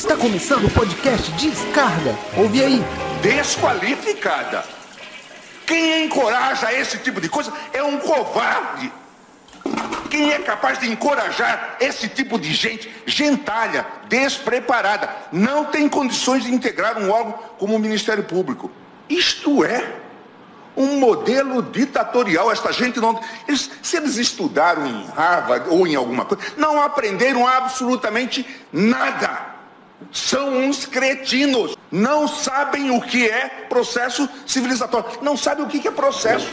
Está começando o podcast Descarga. Ouve aí. Desqualificada. Quem encoraja esse tipo de coisa é um covarde. Quem é capaz de encorajar esse tipo de gente, gentalha, despreparada, não tem condições de integrar um órgão como o Ministério Público? Isto é um modelo ditatorial. Esta gente não. Eles, se eles estudaram em Harvard ou em alguma coisa, não aprenderam absolutamente nada. São uns cretinos. Não sabem o que é processo civilizatório. Não sabem o que é processo.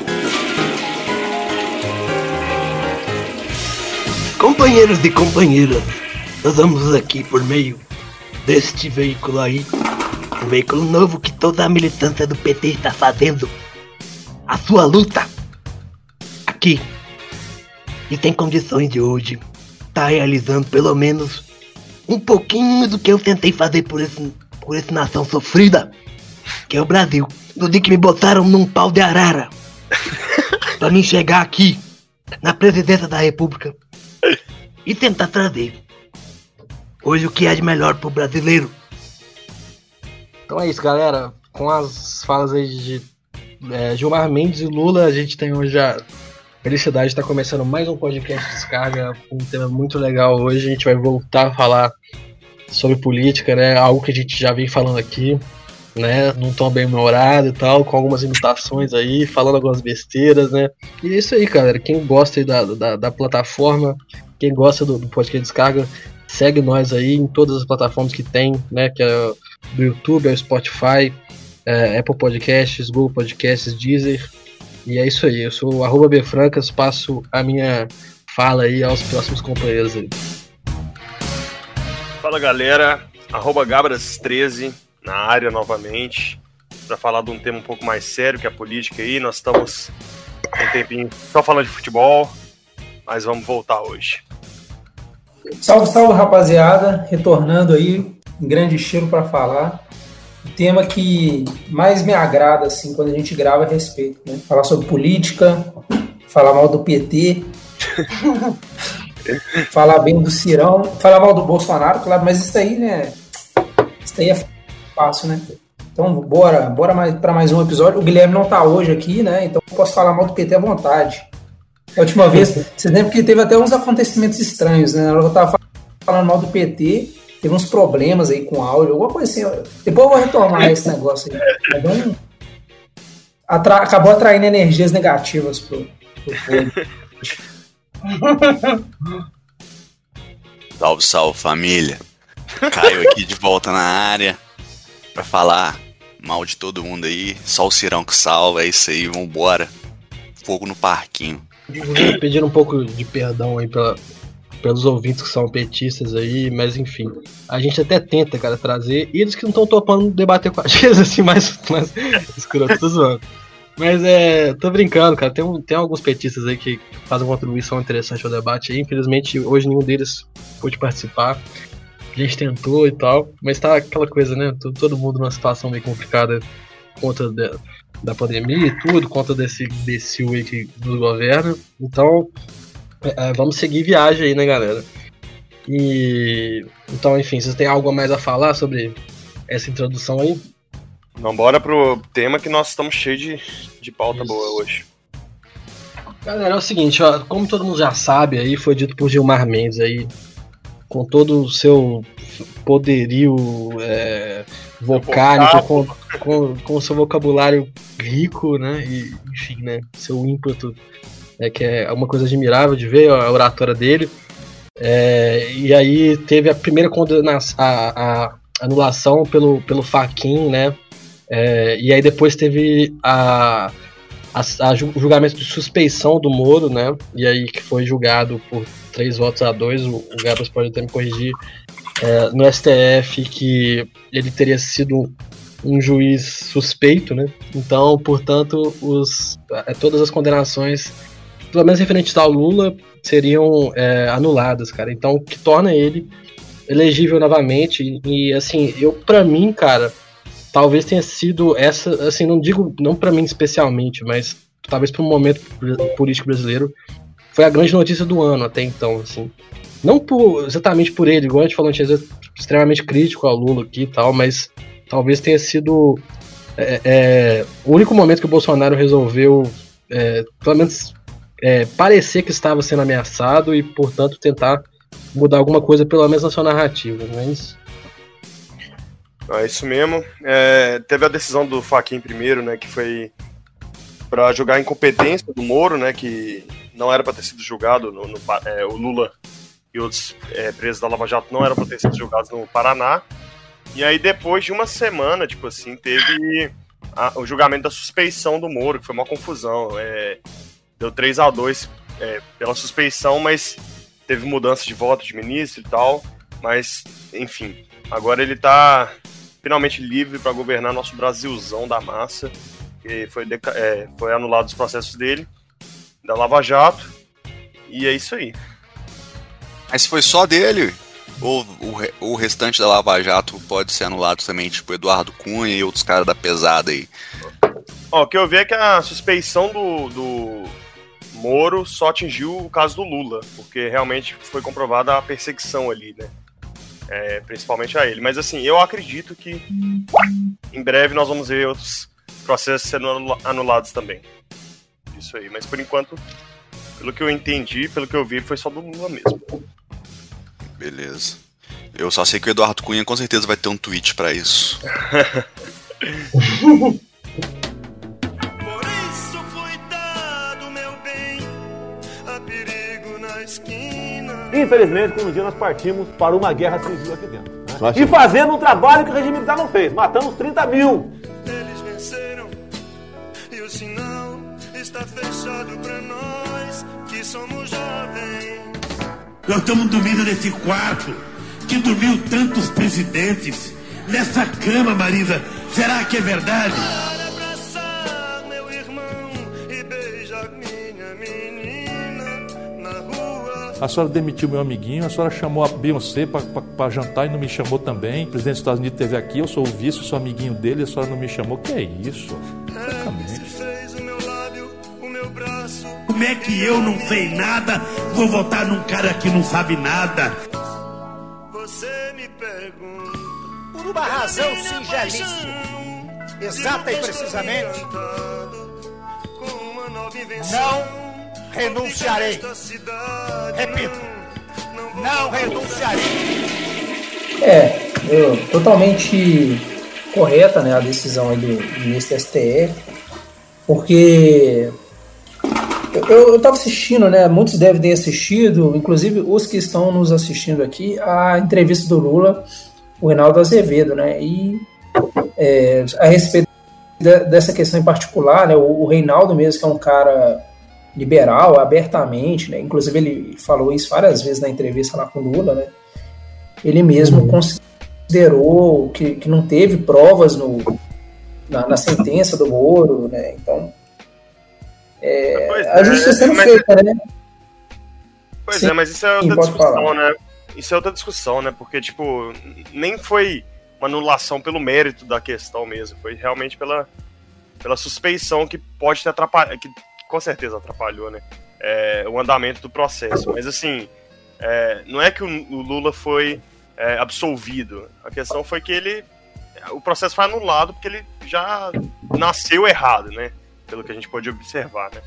Companheiros e companheiras, nós vamos aqui por meio deste veículo aí, um veículo novo que toda a militância do PT está fazendo a sua luta aqui e tem condições de hoje estar tá realizando pelo menos um pouquinho do que eu tentei fazer por esse, por essa nação sofrida, que é o Brasil. No dia que me botaram num pau de arara para mim chegar aqui na presidência da República e tentar trazer hoje o que é de melhor pro brasileiro. Então é isso, galera. Com as falas aí de é, Gilmar Mendes e Lula, a gente tem hoje a felicidade de estar começando mais um podcast Descarga, um tema muito legal hoje. A gente vai voltar a falar sobre política, né? Algo que a gente já vem falando aqui, né? Num tom bem humorado e tal, com algumas imitações aí, falando algumas besteiras, né? E é isso aí, galera. Quem gosta da, da, da plataforma, quem gosta do, do podcast Descarga, segue nós aí em todas as plataformas que tem, né? Que é do YouTube, é o Spotify, é, Apple Podcasts, Google Podcasts, Deezer. E é isso aí. Eu sou o Bfrancas, passo a minha fala aí aos próximos companheiros aí. Fala galera, arroba Gabras13 na área novamente, para falar de um tema um pouco mais sério que é a política aí. Nós estamos um tempinho só falando de futebol, mas vamos voltar hoje. Salve, salve rapaziada, retornando aí, em grande estilo para falar. Tema que mais me agrada assim quando a gente grava é respeito, né? Falar sobre política, falar mal do PT, falar bem do Cirão, falar mal do Bolsonaro, claro, mas isso aí, né? Isso aí é fácil, né? Então, bora, bora mais, para mais um episódio. O Guilherme não tá hoje aqui, né? Então eu posso falar mal do PT à vontade. A última vez, vocês lembram que teve até uns acontecimentos estranhos, né? Eu tava falando mal do PT, teve uns problemas aí com áudio, alguma coisa assim. Depois eu vou retomar esse negócio aí. Então, atra acabou atraindo energias negativas pro, pro Salve, salve família. Caio aqui de volta na área para falar mal de todo mundo aí. Só o Cirão que salva, é isso aí, vambora. Fogo no parquinho. Pedindo um pouco de perdão aí pela, pelos ouvintes que são petistas aí, mas enfim. A gente até tenta, cara, trazer. E eles que não estão topando debater com a gente, assim, mais, mais escroto, tô zoando. Mas é. tô brincando, cara. Tem, tem alguns petistas aí que fazem contribuição interessante ao debate aí. Infelizmente, hoje nenhum deles pôde participar. A gente tentou e tal. Mas tá aquela coisa, né? Todo mundo numa situação meio complicada conta de, da pandemia e tudo, conta desse, desse aí que nos governa. Então, é, é, vamos seguir viagem aí, né, galera? E. Então, enfim, vocês têm algo a mais a falar sobre essa introdução aí? Vamos embora pro tema que nós estamos cheios de, de pauta Isso. boa hoje. Galera, é o seguinte, ó, como todo mundo já sabe aí, foi dito por Gilmar Mendes aí, com todo o seu poderio é, vocálico, com, com, com o seu vocabulário rico, né? E, enfim, né? Seu ímpeto, né, que é uma coisa admirável de ver a oratória dele. É, e aí teve a primeira condenação, a, a anulação pelo, pelo Faquin, né? É, e aí depois teve a, a, a, julgamento de suspeição do Moro, né? E aí que foi julgado por três votos a dois. O, o Gabas pode até me corrigir é, no STF que ele teria sido um juiz suspeito, né? Então, portanto, os, é, todas as condenações, pelo menos referentes ao Lula, seriam é, anuladas, cara. Então, o que torna ele elegível novamente. E, assim, eu, para mim, cara, talvez tenha sido essa, assim, não digo, não para mim especialmente, mas talvez para momento político brasileiro, foi a grande notícia do ano até então, assim. não por, exatamente por ele, igual a gente falou, a gente é extremamente crítico ao Lula aqui e tal, mas talvez tenha sido é, é, o único momento que o Bolsonaro resolveu, é, pelo menos, é, parecer que estava sendo ameaçado e, portanto, tentar mudar alguma coisa, pelo menos na sua narrativa. Mas é isso mesmo. É, teve a decisão do Faquin primeiro, né, que foi para jogar a incompetência do Moro, né, que não era para ter sido julgado no, no é, o Lula e outros é, presos da Lava Jato não eram para ter sido julgados no Paraná. E aí depois de uma semana, tipo assim, teve a, o julgamento da suspeição do Moro, que foi uma confusão. É, deu 3 a 2 é, pela suspeição, mas teve mudança de voto de ministro e tal. Mas, enfim, agora ele tá finalmente livre para governar nosso Brasilzão da massa, que foi, é, foi anulado os processos dele, da Lava Jato, e é isso aí. Mas foi só dele? Ou o, o restante da Lava Jato pode ser anulado também, tipo Eduardo Cunha e outros caras da pesada aí? Ó, o que eu vi é que a suspeição do, do Moro só atingiu o caso do Lula, porque realmente foi comprovada a perseguição ali, né? é, principalmente a ele. Mas assim, eu acredito que em breve nós vamos ver outros processos sendo anulados também. Isso aí, mas por enquanto, pelo que eu entendi, pelo que eu vi, foi só do Lula mesmo. Beleza. Eu só sei que o Eduardo Cunha com certeza vai ter um tweet para isso. Infelizmente, com um dia nós partimos para uma guerra civil aqui dentro. Né? E fazendo um trabalho que o regime militar não fez. Matamos 30 mil. Eles venceram e o sinal está fechado para nós que somos jovens. Nós estamos dormindo nesse quarto que dormiu tantos presidentes. Nessa cama, Marisa. Será que é verdade? A senhora demitiu meu amiguinho, a senhora chamou a Beyoncé para jantar e não me chamou também. O presidente dos Estados Unidos esteve aqui, eu sou o vice, eu sou amiguinho dele, a senhora não me chamou. Que é isso? Como é que eu não sei nada, vou votar num cara que não sabe nada? Você me pergunta. Por uma razão singelíssima, exata e precisamente, não renunciarei. Repito, não renunciarei. É, eu, totalmente correta né, a decisão aí do ministro STF, porque eu, estava assistindo, né? Muitos devem ter assistido, inclusive os que estão nos assistindo aqui, a entrevista do Lula, o Reinaldo Azevedo, né? E é, a respeito de, dessa questão em particular, né? O, o Reinaldo mesmo, que é um cara liberal, abertamente, né? Inclusive ele falou isso várias vezes na entrevista lá com Lula, né? Ele mesmo uhum. considerou que, que não teve provas no, na, na sentença do Moro, né? Então, é, a justiça sendo mas, feita, né? Pois Sim, é, mas isso é outra discussão, né? Isso é outra discussão, né? Porque, tipo, nem foi uma anulação pelo mérito da questão mesmo, foi realmente pela, pela suspeição que pode ter atrapalhado, que com certeza atrapalhou, né? É, o andamento do processo. Mas assim, é, não é que o, o Lula foi é, absolvido. A questão foi que ele. O processo foi anulado porque ele já nasceu errado, né? Pelo que a gente pode observar, né?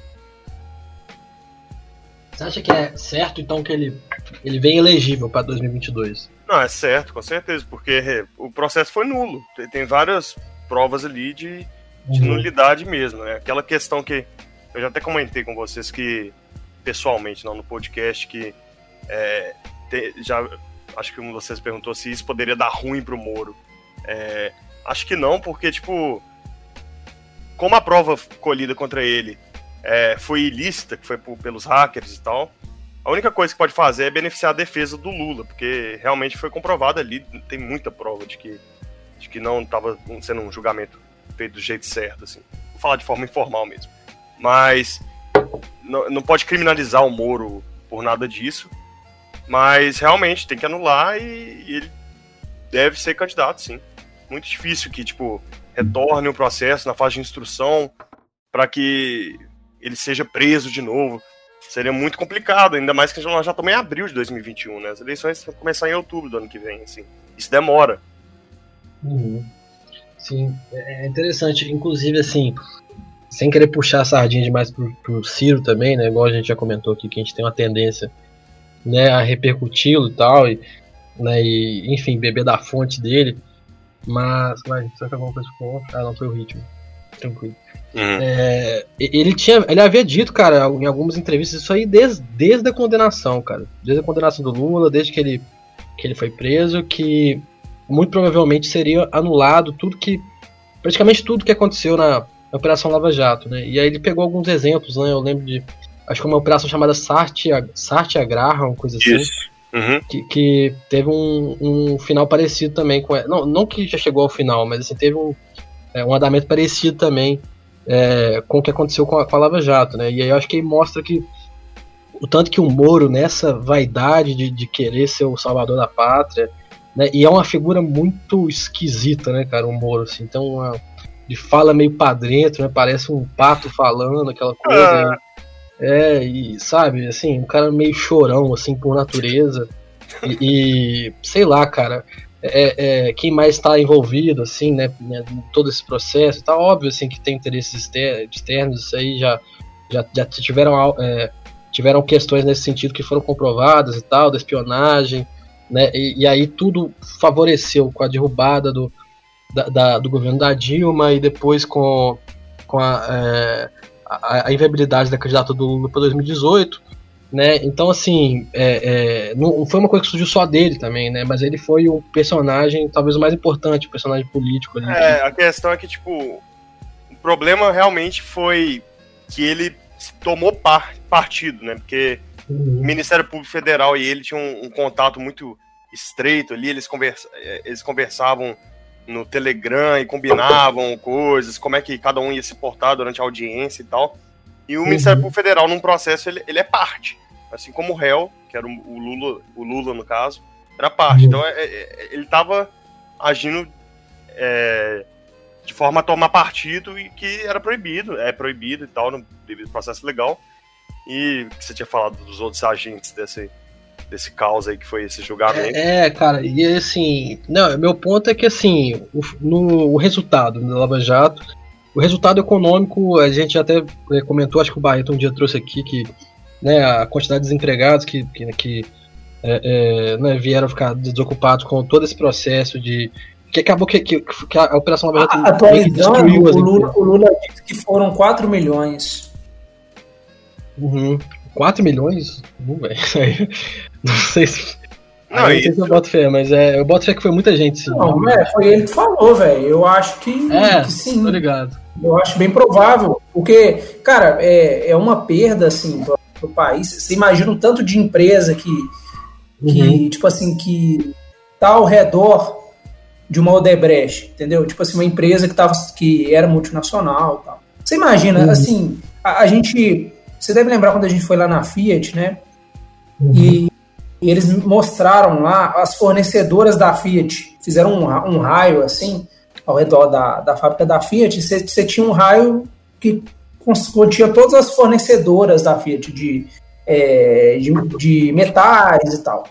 Você acha que é certo, então, que ele, ele vem elegível para 2022? Não, é certo, com certeza, porque o processo foi nulo. Tem, várias provas ali de, de uhum. nulidade mesmo. Né? Aquela questão que eu já até comentei com vocês que, pessoalmente, não no podcast, que é, te, já acho que um de vocês perguntou se isso poderia dar ruim pro Moro. É, acho que não, porque, tipo, como a prova colhida contra ele é, foi ilícita, que foi por, pelos hackers e tal, a única coisa que pode fazer é beneficiar a defesa do Lula, porque realmente foi comprovado ali, tem muita prova de que, de que não estava sendo um julgamento feito do jeito certo, assim. Vou falar de forma informal mesmo. Mas não, não pode criminalizar o Moro por nada disso. Mas realmente tem que anular e, e ele deve ser candidato, sim. Muito difícil que, tipo, retorne o processo na fase de instrução para que ele seja preso de novo. seria muito complicado, ainda mais que nós já estamos em abril de 2021, né? As eleições vão começar em outubro do ano que vem, assim. Isso demora. Uhum. Sim, é interessante. Inclusive, assim, sem querer puxar a sardinha demais pro, pro Ciro também, né? Igual a gente já comentou aqui, que a gente tem uma tendência né, a repercuti-lo e tal, e, né, e, enfim, beber da fonte dele. Mas, vai, será que alguma coisa ficou? Ah, não, foi o ritmo. Tranquilo. Uhum. É, ele tinha, ele havia dito, cara, em algumas entrevistas isso aí desde, desde a condenação, cara, desde a condenação do Lula, desde que ele, que ele foi preso, que muito provavelmente seria anulado tudo que, praticamente tudo que aconteceu na Operação Lava Jato, né? E aí ele pegou alguns exemplos, né? Eu lembro de, acho que uma operação chamada Sartia Agraha, uma coisa assim. Isso. Uhum. Que, que teve um, um final parecido também com. Não, não que já chegou ao final, mas assim, teve um, é, um andamento parecido também é, com o que aconteceu com a, com a Lava Jato, né? E aí eu acho que mostra que o tanto que o Moro, nessa vaidade de, de querer ser o salvador da pátria, né? E é uma figura muito esquisita, né, cara, o Moro, assim, então uma, de fala meio pra né? Parece um pato falando, aquela coisa. né? É, e sabe, assim, um cara meio chorão, assim, por natureza. E, e, sei lá, cara, é, é, quem mais está envolvido, assim, né, né, todo esse processo, tá óbvio, assim, que tem interesses exter- externos, isso aí já, já, já tiveram, é, tiveram questões nesse sentido que foram comprovadas e tal, da espionagem, né, e, e aí tudo favoreceu com a derrubada do, da, da- do governo da Dilma e depois com, com a, é, a, a inviabilidade da candidatura do Lula para 2018, né? Então, assim, é, é, não foi uma coisa que surgiu só dele também, né? Mas ele foi um personagem, talvez o mais importante, um personagem político ali. É, a questão é que, tipo, o problema realmente foi que ele tomou par- partido, né? Porque o Ministério Público Federal e ele tinham um, um contato muito estreito ali, eles, conversa, eh, eles conversavam no Telegram e combinavam coisas, como é que cada um ia se portar durante a audiência e tal. E o Ministério Público Federal, num processo, ele, ele é parte. Assim como o réu, que era o o Lula, o Lula no caso, era parte. Então é- é- ele estava agindo é, de forma a tomar partido e que era proibido, é proibido e tal, no devido processo legal. E que você tinha falado dos outros agentes desse, desse caos aí que foi esse julgamento. É, cara, e assim, não, meu ponto é que assim, o, no, o resultado da Lava Jato, o resultado econômico, a gente até eh, comentou, acho que o Barreto um dia trouxe aqui que né, a quantidade de desempregados que, que, que é, é, né, vieram ficar desocupados com todo esse processo de. Que acabou que, que, que a Operação Lava Jato Atualizando, o Lula, o Lula disse que foram 4 milhões. Uhum. 4 milhões? Não, velho. Não sei se. Não, não sei se eu boto fé, mas é, eu boto fé que foi muita gente, sim. Não, é, foi ele que falou, velho. Eu acho que, É, que sim. tô ligado. Eu acho bem provável. Porque, cara, é, é uma perda, assim, pro, pro país. Você imagina o tanto de empresa que, que Uhum. tipo assim, que tá ao redor de uma Odebrecht, entendeu? Tipo assim, uma empresa que, tava, que era multinacional e tal. Você imagina, Uhum. assim, a, a gente... Você deve lembrar quando a gente foi lá na Fiat, né? Uhum. E, e eles mostraram lá as fornecedoras da Fiat. Fizeram um, um raio, assim, ao redor da, da fábrica da Fiat. Você, você tinha um raio que continha todas as fornecedoras da Fiat de, é, de, de metais e tal.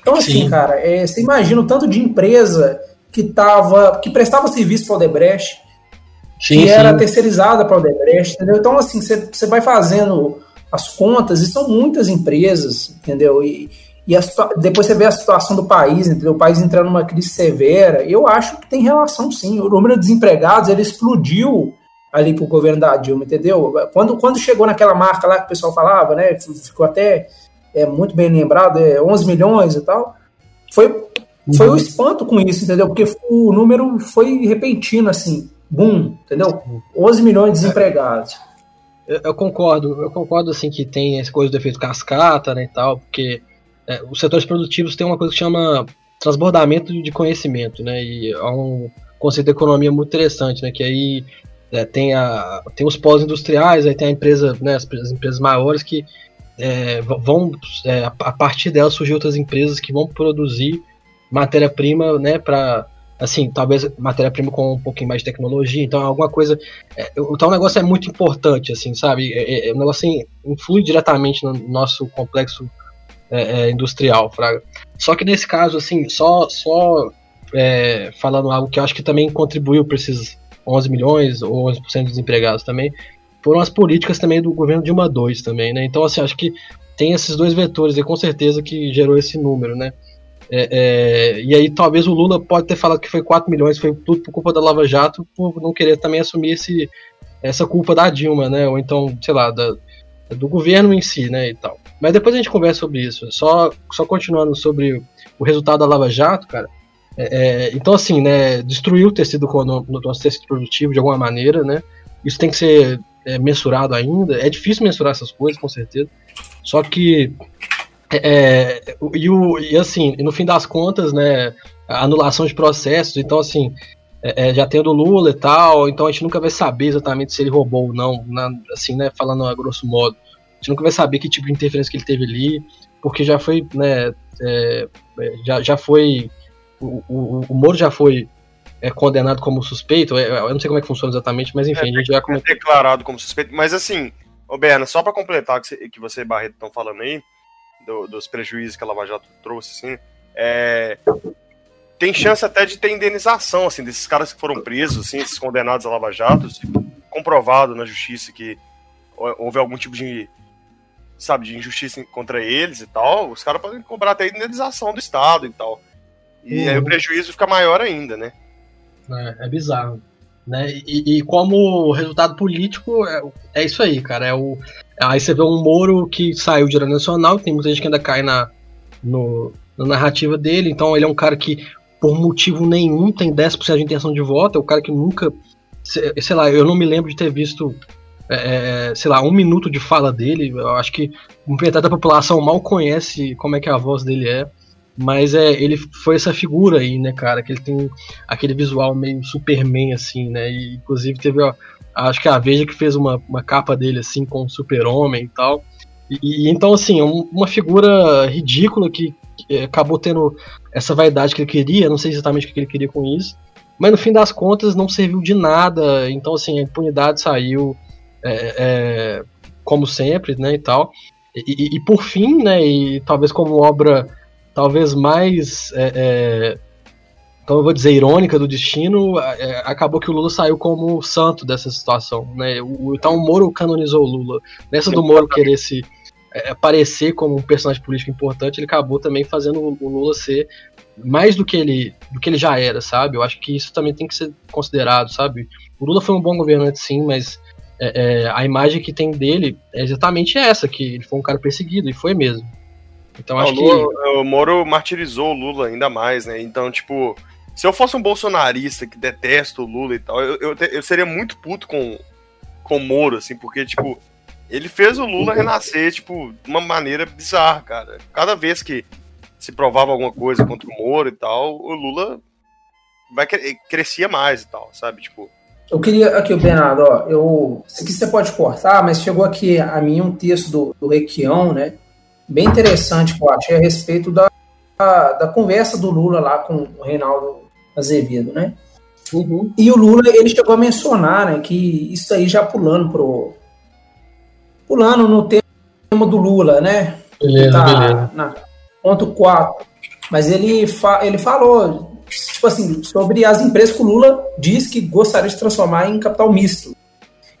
Então, assim, Sim. cara, é, você imagina o tanto de empresa que tava, que prestava serviço para o Odebrecht, Sim, que era sim. terceirizada para o Odebrecht, entendeu? Então, assim, você, vai fazendo as contas, e são muitas empresas, entendeu? E, e a depois você vê a situação do país, entendeu? O país entrando numa crise severa. Eu acho que tem relação, sim. O número de desempregados, ele explodiu ali pro governo da Dilma, entendeu? Quando, quando chegou naquela marca lá que o pessoal falava, né? Ficou até é, muito bem lembrado, é 11 milhões e tal. Foi, foi o espanto com isso, entendeu? Porque o número foi repentino, assim. Boom, entendeu? 11 milhões de desempregados. Eu, eu concordo, eu concordo assim que tem essa coisa do efeito cascata, né, e tal, porque é, os setores produtivos têm uma coisa que chama transbordamento de conhecimento, né, e é um conceito de economia muito interessante, né, que aí é, tem, a, tem os pós-industriais, aí tem a empresa, né, as, as empresas maiores que é, vão, é, a, a partir delas surgir outras empresas que vão produzir matéria-prima, né, para assim, talvez matéria-prima com um pouquinho mais de tecnologia, então alguma coisa. É, então o negócio é muito importante, assim, sabe? É, é, é o negócio assim, influi diretamente no nosso complexo é, é, industrial, Fraga. Só que nesse caso, assim, só, só é, falando algo que eu acho que também contribuiu para esses 11 milhões ou 11% dos desempregados também, foram as políticas também do governo Dilma II também, né? Então, assim, acho que tem esses dois vetores e com certeza que gerou esse número, né? É, é, e aí talvez o Lula pode ter falado que foi 4 milhões, foi tudo por culpa da Lava Jato, por não querer também assumir esse, essa culpa da Dilma, né? Ou então, sei lá, da, do governo em si, né? E tal. Mas depois a gente conversa sobre isso. Só, só continuando sobre o resultado da Lava Jato, cara. É, é então, assim, né? Destruir o tecido econômico, no nosso tecido produtivo de alguma maneira, né? Isso tem que ser é, mensurado ainda. É difícil mensurar essas coisas, com certeza. Só que é, é, e, o, e assim, no fim das contas, né, anulação de processos, então assim, é, é, já tem o do Lula e tal, então a gente nunca vai saber exatamente se ele roubou ou não, na, assim, né, falando a grosso modo. A gente nunca vai saber que tipo de interferência que ele teve ali, porque já foi, né, é, é já, já foi, o, o, o Moro já foi é, condenado como suspeito, eu não sei como é que funciona exatamente, mas enfim, a gente já comentou. declarado como suspeito, mas assim, ô Berna, só para completar que que você e Barreto estão falando aí, do, dos prejuízos que a Lava Jato trouxe, assim, é, tem chance até de ter indenização, assim, desses caras que foram presos, assim, esses condenados a Lava Jato, comprovado na justiça que houve algum tipo de, sabe, de injustiça contra eles e tal, os caras podem cobrar até indenização do Estado e tal. E uhum. aí o prejuízo fica maior ainda, né? É, é bizarro. Né? E, e, como resultado político, é, é, isso aí, cara. É o, aí você vê um Moro que saiu de Direito Nacional, tem muita gente que ainda cai na, no, na narrativa dele, então ele é um cara que, por motivo nenhum, tem 10% de intenção de voto, é o cara que nunca. Sei lá, eu não me lembro de ter visto, é, é sei lá, um minuto de fala dele. Eu acho que metade da população mal conhece como é que a voz dele é. Mas é, ele foi essa figura aí, né, cara? Que ele tem aquele visual meio Superman, assim, né? E inclusive teve, ó, acho que a Veja que fez uma, uma capa dele, assim, com o Super-Homem e tal. E, e, então, assim, um, uma figura ridícula que, que, acabou tendo essa vaidade que ele queria, não sei exatamente o que ele queria com isso, mas no fim das contas não serviu de nada. Então, assim, a impunidade saiu, é, é, como sempre, né, e tal. E, e, e, por fim, né, e talvez como obra talvez mais, é, é, então eu vou dizer, irônica do destino, é, acabou que o Lula saiu como santo dessa situação. Né? O, então o Moro canonizou o Lula. Nessa do Moro querer se é, aparecer como um personagem político importante, ele acabou também fazendo o Lula ser mais do que ele do que ele já era, sabe? Eu acho que isso também tem que ser considerado, sabe? O Lula foi um bom governante, sim, mas é, é, a imagem que tem dele é exatamente essa, que ele foi um cara perseguido, e foi mesmo. Então acho Lula, que. O Moro martirizou o Lula ainda mais, né? Então, tipo, se eu fosse um bolsonarista que detesta o Lula e tal, eu, eu, eu seria muito puto com, com o Moro, assim, porque, tipo, ele fez o Lula renascer, tipo, de uma maneira bizarra, cara. Cada vez que se provava alguma coisa contra o Moro e tal, o Lula vai crescia mais e tal, sabe? Tipo. Eu queria aqui, o Bernardo, ó, eu, isso aqui você pode cortar, mas chegou aqui a mim um texto do, do Requião, né? Bem interessante que eu achei a respeito da, da, da conversa do Lula lá com o Reinaldo Azevedo, né? Uhum. E o Lula, ele chegou a mencionar, né, que isso aí já pulando pro... Pulando no tema do Lula, né? Beleza, tá beleza. Na, ponto 4. Mas ele, fa, ele falou, tipo assim, sobre as empresas que o Lula diz que gostaria de transformar em capital misto.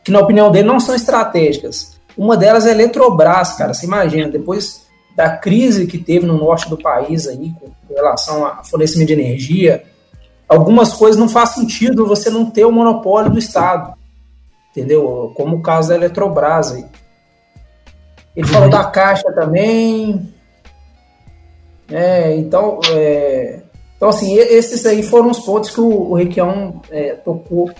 Que, na opinião dele, não são estratégicas. Uma delas é a Eletrobras, cara. Você imagina, depois da crise que teve no norte do país aí, com, relação a fornecimento de energia, algumas coisas não faz sentido você não ter o monopólio do Estado. Entendeu? Como o caso da Eletrobras aí. Ele uhum. falou da Caixa também. É, então, é, então, assim, esses aí foram os pontos que o, o Requião é, tocou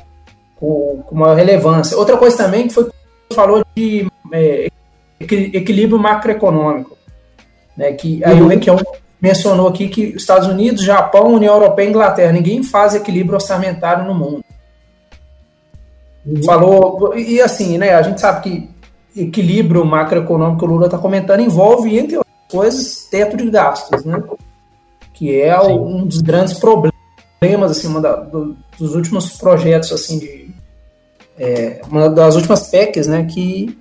com, com maior relevância. Outra coisa também que foi falou de é, equilíbrio macroeconômico. Né, que aí uhum. o Requião mencionou aqui que Estados Unidos, Japão, União Europeia e Inglaterra, ninguém faz equilíbrio orçamentário no mundo. Uhum. Falou, e assim, né, a gente sabe que equilíbrio macroeconômico que o Lula está comentando envolve, entre outras coisas, teto de gastos, né? Que é Sim. um dos grandes problemas assim, uma da, do, dos últimos projetos, assim, de, é, uma das últimas PECs, né, que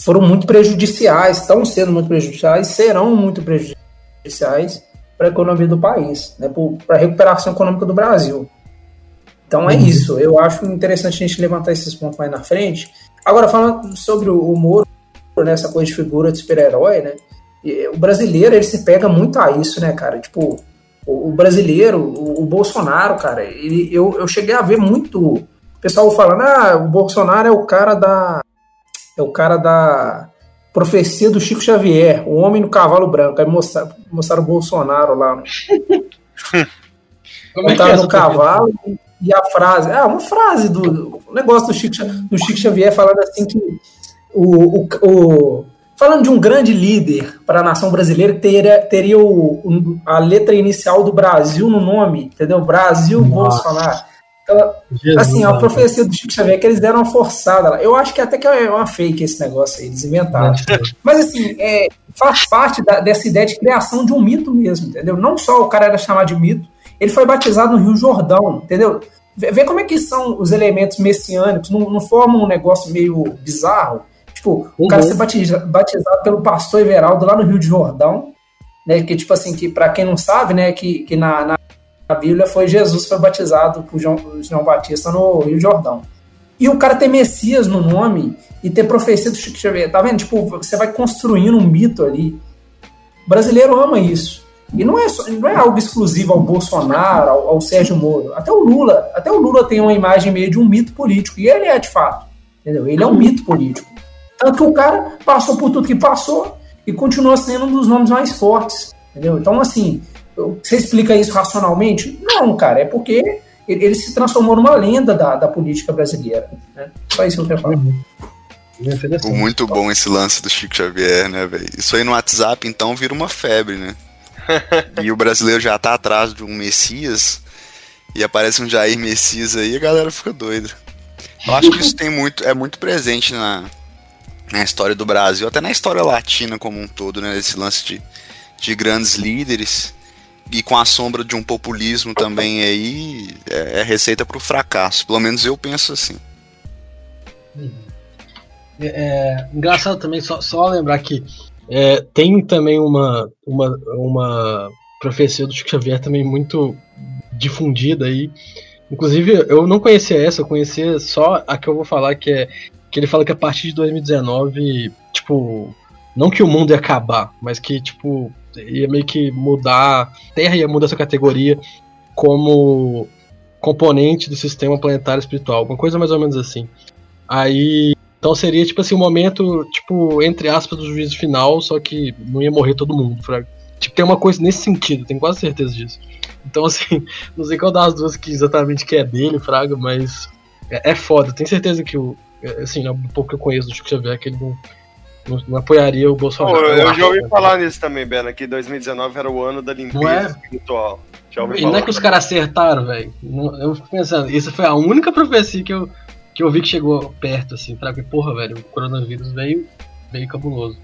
foram muito prejudiciais, estão sendo muito prejudiciais, serão muito prejudiciais para a economia do país, né, para a recuperação econômica do Brasil. Então é uhum. isso. Eu acho interessante a gente levantar esses pontos mais na frente. Agora, falando sobre o Moro, né, essa coisa de figura de super-herói, né? O brasileiro, ele se pega muito a isso, né, cara? Tipo, o, brasileiro, o, o, Bolsonaro, cara, ele, eu, eu cheguei a ver muito o pessoal falando, ah, o Bolsonaro é o cara da. É o cara da profecia do Chico Xavier, o homem no cavalo branco. Aí mostraram, mostraram o Bolsonaro lá. No, Como é que é no cavalo e a frase. É, uma frase do, do negócio do Chico, do Chico Xavier falando assim que o, o, o Falando de um grande líder para a nação brasileira, teria, teria o, a letra inicial do Brasil no nome, entendeu? Brasil Nossa. Bolsonaro. Então, Jesus, assim, a profecia do Chico Xavier é que eles deram uma forçada lá. Eu acho que até que é uma fake esse negócio aí, eles inventaram. Mas assim, é, faz parte da, dessa ideia de criação de um mito mesmo, entendeu? Não só o cara era chamado de mito, ele foi batizado no Rio Jordão, entendeu? Vê como é que são os elementos messiânicos, não, não formam um negócio meio bizarro. Tipo, uhum. o cara ser batizado, batizado pelo pastor Everaldo lá no Rio de Jordão, né? Que, tipo assim, que para quem não sabe, né, que, que na, na, na Bíblia foi Jesus foi batizado por João, João Batista no Rio Jordão. E o cara ter Messias no nome e ter profecia do Chico Xavier, tá vendo? Tipo, você vai construindo um mito ali. O brasileiro ama isso. E não é, só, não é algo exclusivo ao Bolsonaro, ao, ao, Sérgio Moro. Até o Lula, até o Lula tem uma imagem meio de um mito político. E ele é de fato. Entendeu? Ele é um mito político. Tanto que o cara passou por tudo que passou e continua sendo um dos nomes mais fortes. Entendeu? Então, assim, você explica isso racionalmente? Não, cara, é porque ele, ele se transformou numa lenda da, da política brasileira. Né? Só isso que eu quero falar. Uhum. Muito bom esse lance do Chico Xavier, né, velho? Isso aí no WhatsApp, então, vira uma febre, né? e o brasileiro já tá atrás de um Messias e aparece um Jair Messias aí, a galera fica doida. Eu acho que isso tem muito, é muito presente na, na história do Brasil, até na história latina como um todo, né? Esse lance de, de grandes líderes e com a sombra de um populismo também aí é, é receita para o fracasso. Pelo menos eu penso assim. É, é, engraçado também, só, só lembrar que é, tem também uma, uma, uma profecia do Chico Xavier também muito difundida aí. Inclusive, eu não conhecia essa, eu conhecia só a que eu vou falar, que é que ele fala que a partir de 2019, tipo, não que o mundo ia acabar, mas que, tipo, ia meio que mudar, Terra ia mudar essa categoria como componente do sistema planetário espiritual, uma coisa mais ou menos assim. Aí, então seria, tipo assim, um momento, tipo, entre aspas, do juízo final, só que não ia morrer todo mundo, fraga. Tipo, tem uma coisa nesse sentido, tenho quase certeza disso. Então, assim, não sei qual das duas que exatamente que é dele, fraga, mas é, é foda. Tenho certeza que o, é, assim, é um pouco que eu conheço do Chico Xavier, que ele não, não, não apoiaria o Bolsonaro. eu, eu já ouvi falar nisso também, Bena, que 2019 era o ano da limpeza é? espiritual. Já ouvi e falar. não é que os caras acertaram, velho. Eu fico pensando, isso foi a única profecia que eu, que eu vi que chegou perto, assim, pra que, porra, velho, o coronavírus veio, veio cabuloso.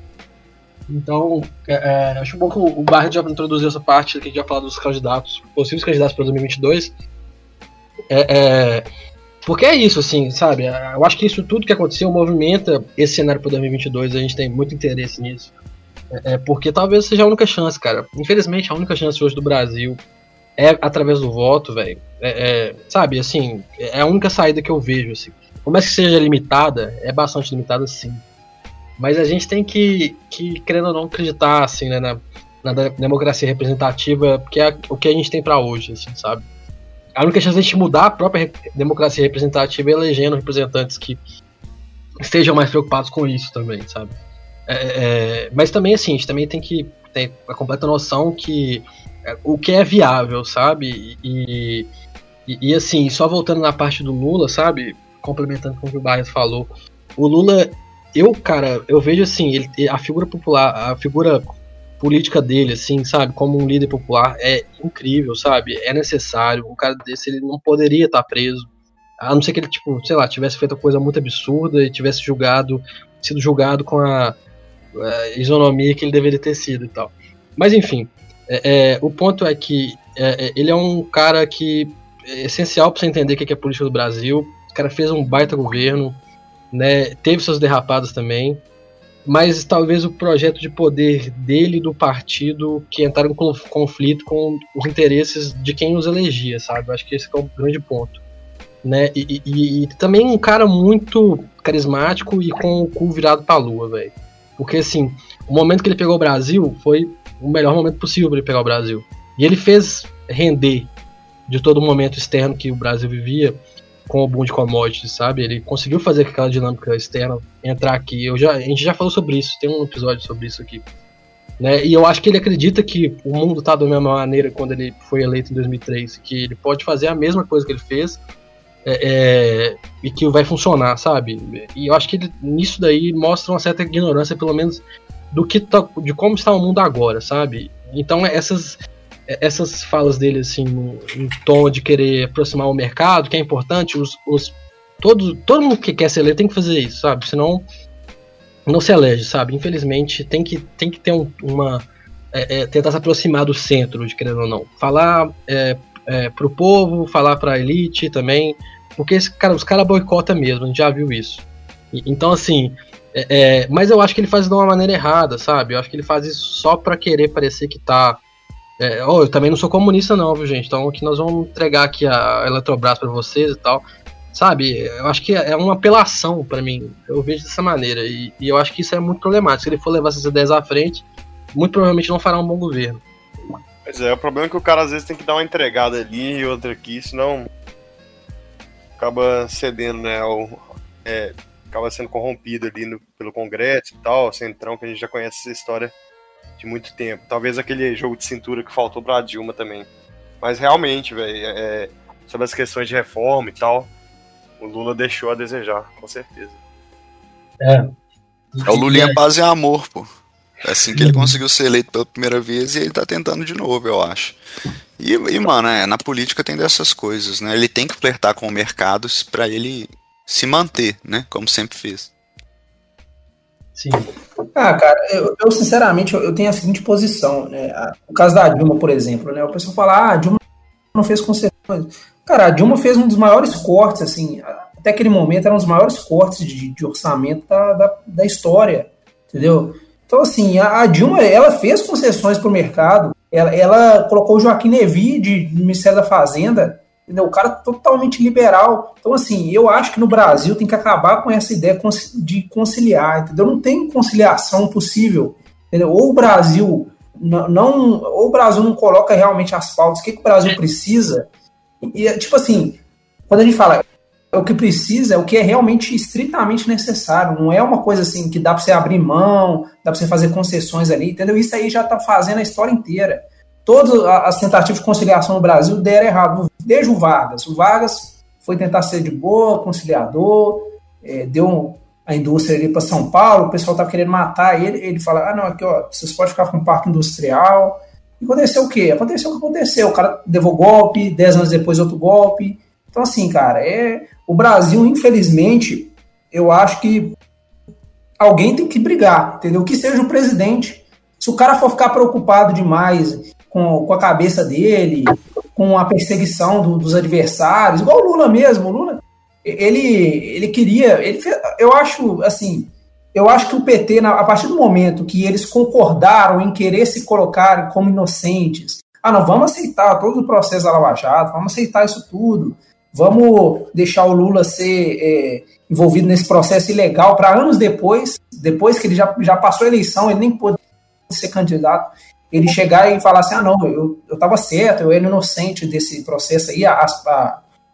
Então, é, é, acho bom que o, o Barra já introduziu essa parte que a gente já falou dos candidatos, possíveis candidatos para 2022. É, é, porque é isso, assim, sabe? Eu acho que isso tudo que aconteceu movimenta esse cenário para 2022, a gente tem muito interesse nisso. É, é, porque talvez seja a única chance, cara. Infelizmente, a única chance hoje do Brasil é através do voto, velho. É, é, sabe, assim, é a única saída que eu vejo, assim. Por mais que seja limitada, é bastante limitada, sim. Mas a gente tem que, que querendo ou não, acreditar, assim, né, na, na democracia representativa, que é o que a gente tem para hoje, assim, sabe? A única chance de a gente mudar a própria democracia representativa é elegendo representantes que estejam mais preocupados com isso também, sabe? É, é, mas também, assim, a gente também tem que ter a completa noção que é, o que é viável, sabe? E, e, e, assim, só voltando na parte do Lula, sabe? Complementando com o que o Barres falou, o Lula, eu, cara, eu vejo assim, ele, a figura popular, a figura política dele, assim, sabe, como um líder popular, é incrível, sabe? É necessário. Um cara desse ele não poderia estar preso. A não ser que ele, tipo, sei lá, tivesse feito coisa muito absurda e tivesse julgado, sido julgado com a, a isonomia que ele deveria ter sido e tal. Mas enfim, é, é, o ponto é que é, é ele é um cara que essencial para você entender o que é a política do Brasil. O cara fez um baita governo, né? Teve suas derrapadas também, mas talvez o projeto de poder dele do partido que entraram em conflito com os interesses de quem os elegia, sabe? Acho que esse é o grande ponto. Né? E, e, e também um cara muito carismático e com o cu virado pra lua, velho. Porque assim, o momento que ele pegou o Brasil foi o melhor momento possível para ele pegar o Brasil. E ele fez render de todo o momento externo que o Brasil vivia com o boom de commodities, sabe? Ele conseguiu fazer aquela dinâmica externa entrar aqui. Eu já, a gente já falou sobre isso, tem um episódio sobre isso aqui. Né? E eu acho que ele acredita que o mundo está da mesma maneira quando ele foi eleito em 2003, que ele pode fazer a mesma coisa que ele fez é, é, e que vai funcionar, sabe? E eu acho que ele, nisso daí mostra uma certa ignorância, pelo menos, do que tá, de como está o mundo agora, sabe? Então essas essas falas dele assim em tom de querer aproximar o mercado, que é importante, os, os todo, todo mundo que quer ser eleito tem que fazer isso, sabe? Senão não se elege, sabe? Infelizmente tem que, tem que ter um, uma é, é, tentar se aproximar do centro, de querendo ou não. Falar é, é, pro povo, falar pra elite também, porque esse cara, os caras boicotam mesmo, a gente já viu isso. E, então, assim, é, é, mas eu acho que ele faz de uma maneira errada, sabe? Eu acho que ele faz isso só pra querer parecer que tá é, oh, eu também não sou comunista não, viu, gente? Então aqui nós vamos entregar aqui a Eletrobras para vocês e tal. Sabe, eu acho que é uma apelação para mim. Eu vejo dessa maneira. E, e, eu acho que isso é muito problemático. Se ele for levar essas ideias à frente, muito provavelmente não fará um bom governo. Pois é, o problema é que o cara às vezes tem que dar uma entregada ali e outra aqui, senão acaba cedendo, né? Ao, é, acaba sendo corrompido ali no, pelo Congresso e tal, Centrão, que a gente já conhece essa história de muito tempo. Talvez aquele jogo de cintura que faltou pra Dilma também. Mas realmente, velho, é, é, sobre as questões de reforma e tal, o Lula deixou a desejar, com certeza. É. É o Lulinha Paz e Amor, pô. É assim que ele conseguiu ser eleito pela primeira vez e ele tá tentando de novo, eu acho. E, e mano, é, na política tem dessas coisas, né? Ele tem que flertar com o mercado para ele se manter, né? Como sempre fez. Sim. Ah, cara, eu, eu sinceramente eu, tenho a seguinte posição, né? O caso da Dilma, por exemplo, né? O pessoal fala, ah, a Dilma não fez concessões. Cara, a Dilma fez um dos maiores cortes, assim, até aquele momento era um dos maiores cortes de, de orçamento da, da, da, história, entendeu? Então, assim, a, a Dilma, ela fez concessões para o mercado, ela, ela colocou o Joaquim Levy de, do Ministério da Fazenda Entendeu? O cara totalmente liberal. Então, assim, eu acho que no Brasil tem que acabar com essa ideia de conciliar, entendeu? Não tem conciliação possível. Entendeu? Ou o Brasil não, ou o Brasil não coloca realmente as pautas, o que, que o Brasil precisa. E, tipo assim, quando a gente fala o que precisa é o que é realmente estritamente necessário, não é uma coisa assim que dá para você abrir mão, dá para você fazer concessões ali, entendeu? Isso aí já tá fazendo a história inteira todas as tentativas de conciliação no Brasil deram errado, desde o Vargas. O Vargas foi tentar ser de boa, conciliador, é, deu a indústria ali para São Paulo, o pessoal estava querendo matar ele, ele fala, ah, não, aqui, ó, vocês podem ficar com um parque industrial. E aconteceu o quê? Aconteceu o que aconteceu, o cara levou golpe, dez anos depois outro golpe. Então, assim, cara, é o Brasil, infelizmente, eu acho que alguém tem que brigar, entendeu? Que seja o presidente. Se o cara for ficar preocupado demais com, com a cabeça dele, com a perseguição do, dos adversários, igual o Lula mesmo. O Lula, ele, ele queria. Ele fez, eu acho, assim. Eu acho que o PT, a partir do momento que eles concordaram em querer se colocar como inocentes, ah, não, vamos aceitar todo o processo da Lava Jato, vamos aceitar isso tudo, vamos deixar o Lula ser é, envolvido nesse processo ilegal para anos depois, depois que ele já, já passou a eleição, ele nem pôde ser candidato, ele chegar e falar assim, ah, não, eu, eu tava certo, eu era inocente desse processo aí, a,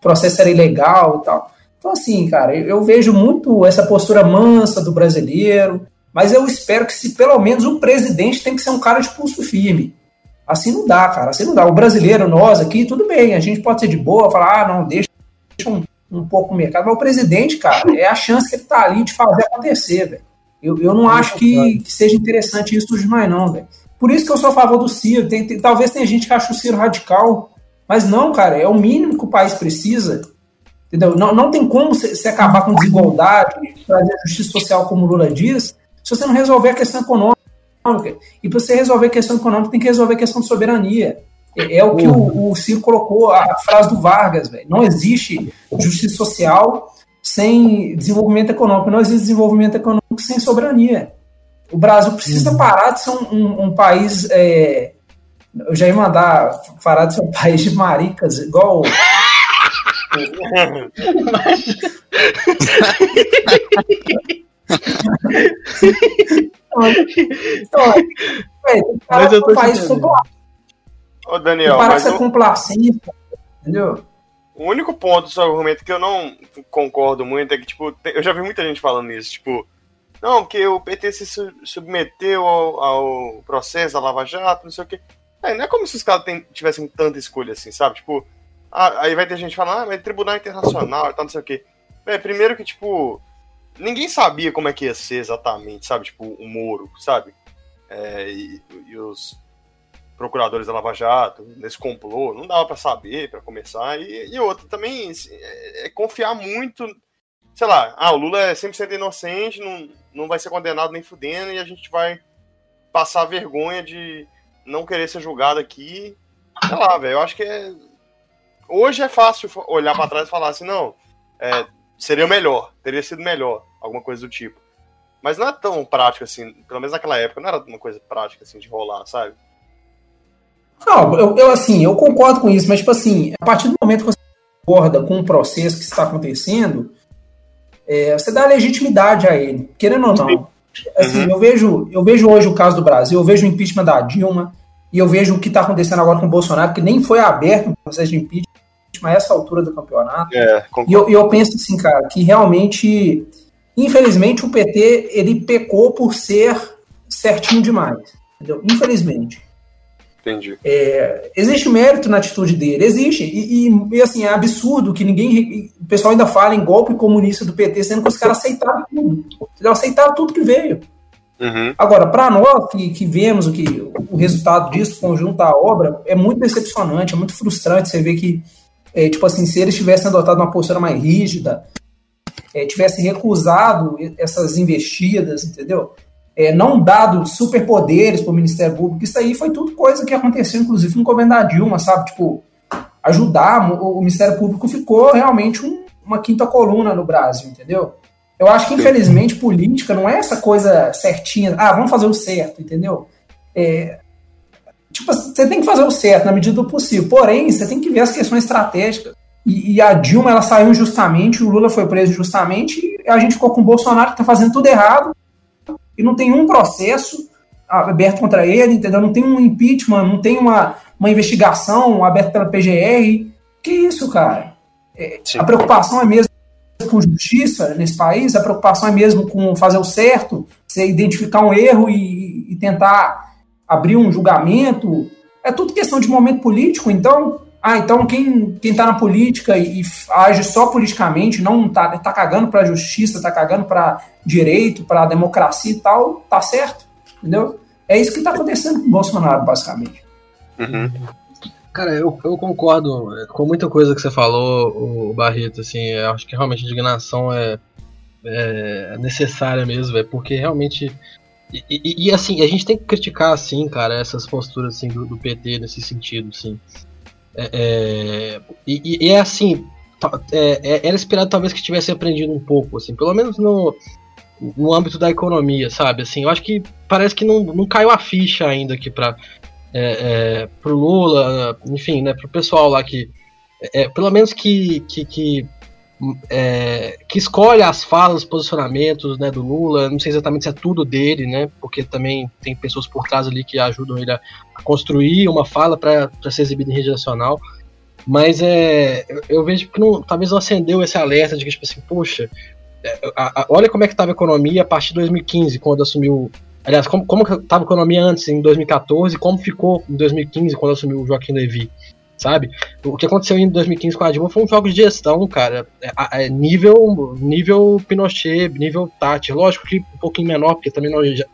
processo era ilegal e tal. Então, assim, cara, eu, eu vejo muito essa postura mansa do brasileiro, mas eu espero que se pelo menos o presidente tem que ser um cara de pulso firme. Assim não dá, cara, assim não dá. O brasileiro, nós aqui, tudo bem, a gente pode ser de boa, falar, ah, não, deixa, deixa um, um pouco o mercado, mas o presidente, cara, é a chance que ele tá ali de fazer acontecer, velho. Eu, eu não acho que, que seja interessante isso demais, não, velho. Por isso que eu sou a favor do Ciro. Tem, tem, talvez tenha gente que acha o Ciro radical, mas não, cara, é o mínimo que o país precisa. Entendeu? Não, não tem como se, acabar com desigualdade, trazer justiça social, como o Lula diz, se você não resolver a questão econômica. E para você resolver a questão econômica, tem que resolver a questão de soberania. É, é o que o, o Ciro colocou, a frase do Vargas, velho. Não existe justiça social sem desenvolvimento econômico, não existe desenvolvimento econômico sem soberania. O Brasil precisa parar de ser um, um, um país. É, eu já ia mandar parar de ser um país de maricas, igual. então, é, Mas eu tô um país Ô, Daniel, para mas essa o, complacência, entendeu? o único ponto do seu argumento que eu não concordo muito é que, tipo, eu já vi muita gente falando isso, tipo, não, porque o PT se su- submeteu ao, ao processo da Lava Jato, não sei o quê. É, não é como se os caras tivessem tanta escolha assim, sabe? Tipo, aí vai ter gente falando, ah, mas Tribunal Internacional e tal, não sei o quê. É, primeiro que, tipo, ninguém sabia como é que ia ser exatamente, sabe? Tipo, o Moro, sabe? É, e, e os procuradores da Lava Jato, nesse complô, não dava pra saber, pra começar. E, e outra, também é, é confiar muito, sei lá, ah, o Lula é 100% inocente, não, não vai ser condenado nem fudendo, e a gente vai passar vergonha de não querer ser julgado aqui. Sei lá, velho, eu acho que é... Hoje é fácil olhar pra trás e falar assim, não, é, seria melhor, teria sido melhor, alguma coisa do tipo. Mas não é tão prático assim, pelo menos naquela época, não era uma coisa prática assim de rolar, sabe? Não, eu, eu, assim, eu concordo com isso, mas tipo assim, a partir do momento que você concorda com o processo que está acontecendo, é, você dá legitimidade a ele, querendo ou não. Assim, eu vejo, eu vejo hoje o caso do Brasil, eu vejo o impeachment da Dilma, e eu vejo o que está acontecendo agora com o Bolsonaro, que nem foi aberto o processo de impeachment a essa altura do campeonato. É, E eu, eu penso assim, cara, que realmente, infelizmente, o PT ele pecou por ser certinho demais. Entendeu? Infelizmente. Entendi. É, existe mérito na atitude dele, existe. E, e- e, assim, é absurdo que ninguém. O pessoal ainda fala em golpe comunista do PT, sendo que os caras aceitaram tudo. Entendeu? Aceitaram tudo que veio. Uhum. Agora, para nós que, que vemos o, que, o resultado disso, conjunto à obra, é muito decepcionante, é muito frustrante você ver que, é, tipo assim, se eles tivessem adotado uma postura mais rígida, é, tivessem recusado essas investidas, entendeu? É, não dado superpoderes para o Ministério Público, isso aí foi tudo coisa que aconteceu, inclusive, no governo da Dilma, sabe? Tipo, ajudar, o, o Ministério Público ficou realmente um- uma quinta coluna no Brasil, entendeu? Eu acho que, infelizmente, política não é essa coisa certinha, ah, vamos fazer o certo, entendeu? É, tipo, você tem que fazer o certo na medida do possível, porém, você tem que ver as questões estratégicas. E, e a Dilma, ela saiu injustamente, o Lula foi preso injustamente, e a gente ficou com o Bolsonaro que tá fazendo tudo errado, e não tem um processo aberto contra ele, entendeu? Não tem um impeachment, não tem uma, uma investigação aberta pela PGR. Que isso, cara? É, a preocupação é mesmo com justiça nesse país, a preocupação é mesmo com fazer o certo, você identificar um erro e, e tentar abrir um julgamento. É tudo questão de momento político, então. Ah, então quem, quem tá na política e, e age só politicamente, não tá, tá cagando pra justiça, tá cagando pra direito, pra democracia e tal, tá certo, entendeu? É isso que tá acontecendo com o Bolsonaro, basicamente. Uhum. Cara, eu, eu concordo com muita coisa que você falou, o Barreto, assim, eu acho que realmente a indignação é, é necessária mesmo, velho, porque realmente. E, e- e, assim, a gente tem que criticar, assim, cara, essas posturas assim, do, do PT nesse sentido, assim. É, é, e, e- é assim, é, é- era esperado talvez que tivesse aprendido um pouco, assim, pelo menos no, no âmbito da economia, sabe? Assim, eu acho que parece que não, não caiu a ficha ainda aqui para é, é, pro Lula, enfim, né, pro pessoal lá que, é, pelo menos que, que, que, é, que escolhe as falas, os posicionamentos, né, do Lula, não sei exatamente se é tudo dele, né, porque também tem pessoas por trás ali que ajudam ele a, construir uma fala para ser exibida em rede nacional, mas é, eu, vejo que não, talvez não acendeu esse alerta de que, tipo assim, poxa, é, a- a- olha como é que estava a economia a partir de 2015, quando assumiu Aliás, como, estava a economia antes, em 2014, como ficou em 2015, quando assumiu o Joaquim Levy, sabe? O que aconteceu em 2015 com a Dilma foi um jogo de gestão, cara, é, é, nível, nível Pinochet, nível Tati, lógico que um pouquinho menor, porque também não, já,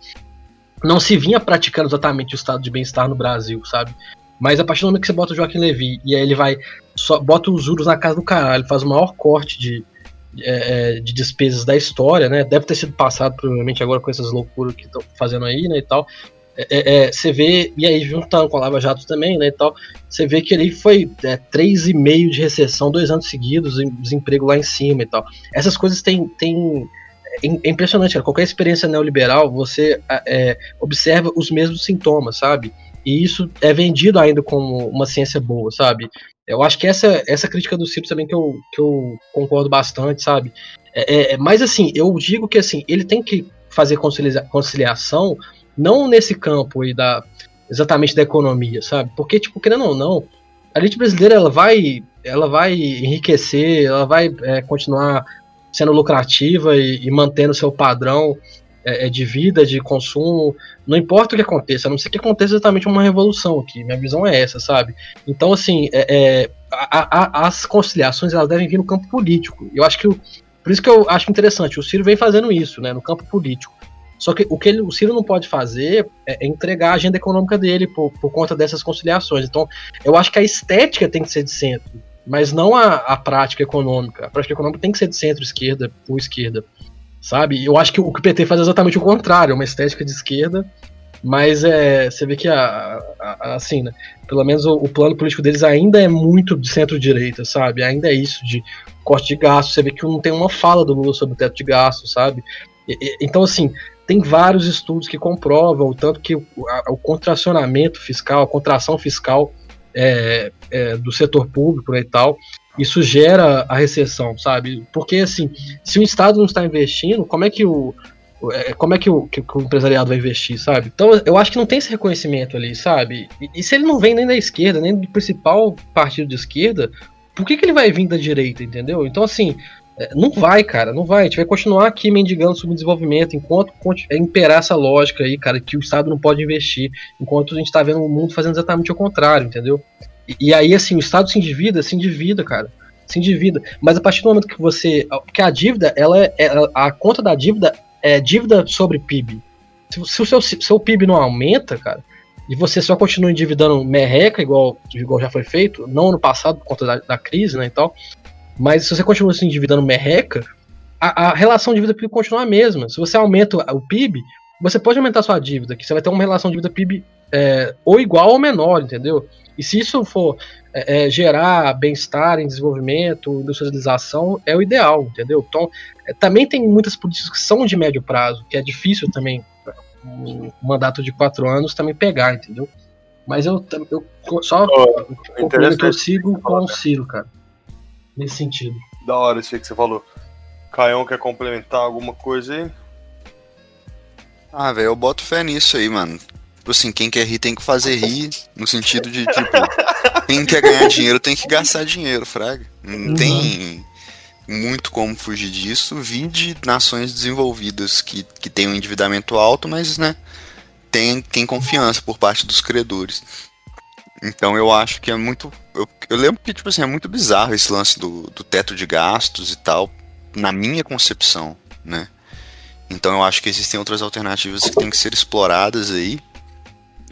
não se vinha praticando exatamente o estado de bem-estar no Brasil, sabe? Mas a partir do momento que você bota o Joaquim Levy, e aí ele vai, só bota os juros na casa do caralho, faz o maior corte de, é, de despesas da história, né? Deve ter sido passado provavelmente agora com essas loucuras que estão fazendo aí, né, e tal. É, é, é você vê, e aí juntando com a Lava Jato também, né, e tal, você vê que ele foi é, 3,5 de recessão, dois anos seguidos, desemprego lá em cima e tal. Essas coisas têm, têm é impressionante, cara. Qualquer experiência neoliberal, você é, observa os mesmos sintomas, sabe? E isso é vendido ainda como uma ciência boa, sabe? Eu acho que essa, essa crítica do Ciro também que eu, que eu concordo bastante, sabe? É, é, mas assim, eu digo que assim, ele tem que fazer concilia conciliação não nesse campo aí da exatamente da economia, sabe? Porque tipo, querendo ou não, a elite brasileira ela vai ela vai enriquecer, ela vai é, continuar sendo lucrativa e, e mantendo seu padrão é, é, de vida, de consumo, não importa o que aconteça, a não ser que aconteça exatamente uma revolução aqui, minha visão é essa, sabe? Então, assim, é, é a, a, as conciliações elas devem vir no campo político. Eu acho que o, por isso que eu acho interessante, o Ciro vem fazendo isso, né, no campo político. Só que o que ele, o Ciro não pode fazer é, é entregar a agenda econômica dele por, por conta dessas conciliações. Então, eu acho que a estética tem que ser de centro, mas não a, a prática econômica. A prática econômica tem que ser de centro-esquerda ou esquerda, sabe? Eu acho que o, o PT faz exatamente o contrário, é uma estética de esquerda, mas é, você vê que a, a, assim, né, pelo menos o, o, plano político deles ainda é muito de centro-direita, sabe? Ainda é isso de corte de gastos. Você vê que não tem uma fala do Lula sobre o teto de gastos, sabe? E, e, então, assim, tem vários estudos que comprovam o tanto que o, a, o contracionamento fiscal, a contração fiscal é, é, do setor público né, e tal, isso gera a recessão, sabe? Porque, assim, se o Estado não está investindo, como é que o, é, como é que o, que o, empresariado vai investir, sabe? Então eu acho que não tem esse reconhecimento ali, sabe? E, e, se ele não vem nem da esquerda, nem do principal partido de esquerda, por que, que ele vai vir da direita, entendeu? Então, assim, não vai, cara, não vai. A gente vai continuar aqui mendigando sobre desenvolvimento enquanto é, imperar essa lógica aí, cara, que o Estado não pode investir, enquanto a gente tá vendo o mundo fazendo exatamente o contrário, entendeu? E, aí, assim, o Estado se endivida, se endivida, cara. Se endivida. Mas a partir do momento que você. Porque a dívida, ela é. A conta da dívida é dívida sobre PIB. Se, o seu, seu PIB não aumenta, cara, e você só continua endividando merreca, igual, igual já foi feito, não ano passado por conta da, da crise, né, e tal, mas se você continua se endividando merreca, a, a relação dívida-PIB continua a mesma. Se você aumenta o PIB, você pode aumentar sua dívida, que você vai ter uma relação dívida-PIB é, ou igual ou menor, entendeu? E se isso for é, é, gerar bem-estar em desenvolvimento, industrialização, é o ideal, entendeu? Então, é, também tem muitas políticas que são de médio prazo, que é difícil também um mandato de quatro anos também pegar, entendeu? Mas eu, eu só oh, que eu sigo com o Ciro, cara. Nesse sentido. Da hora isso aí que você falou. Caião quer complementar alguma coisa aí? Ah, velho, eu boto fé nisso aí, mano. Tipo assim, quem quer rir tem que fazer rir, no sentido de, tipo, quem quer ganhar dinheiro tem que gastar dinheiro, fraga. Não uhum. tem muito como fugir disso. Vi de nações desenvolvidas que, que têm um endividamento alto, mas, né, tem, tem confiança por parte dos credores. Então eu acho que é muito. Eu, eu lembro que, tipo assim, é muito bizarro esse lance do, do teto de gastos e tal, na minha concepção, né? Então eu acho que existem outras alternativas que têm que ser exploradas aí.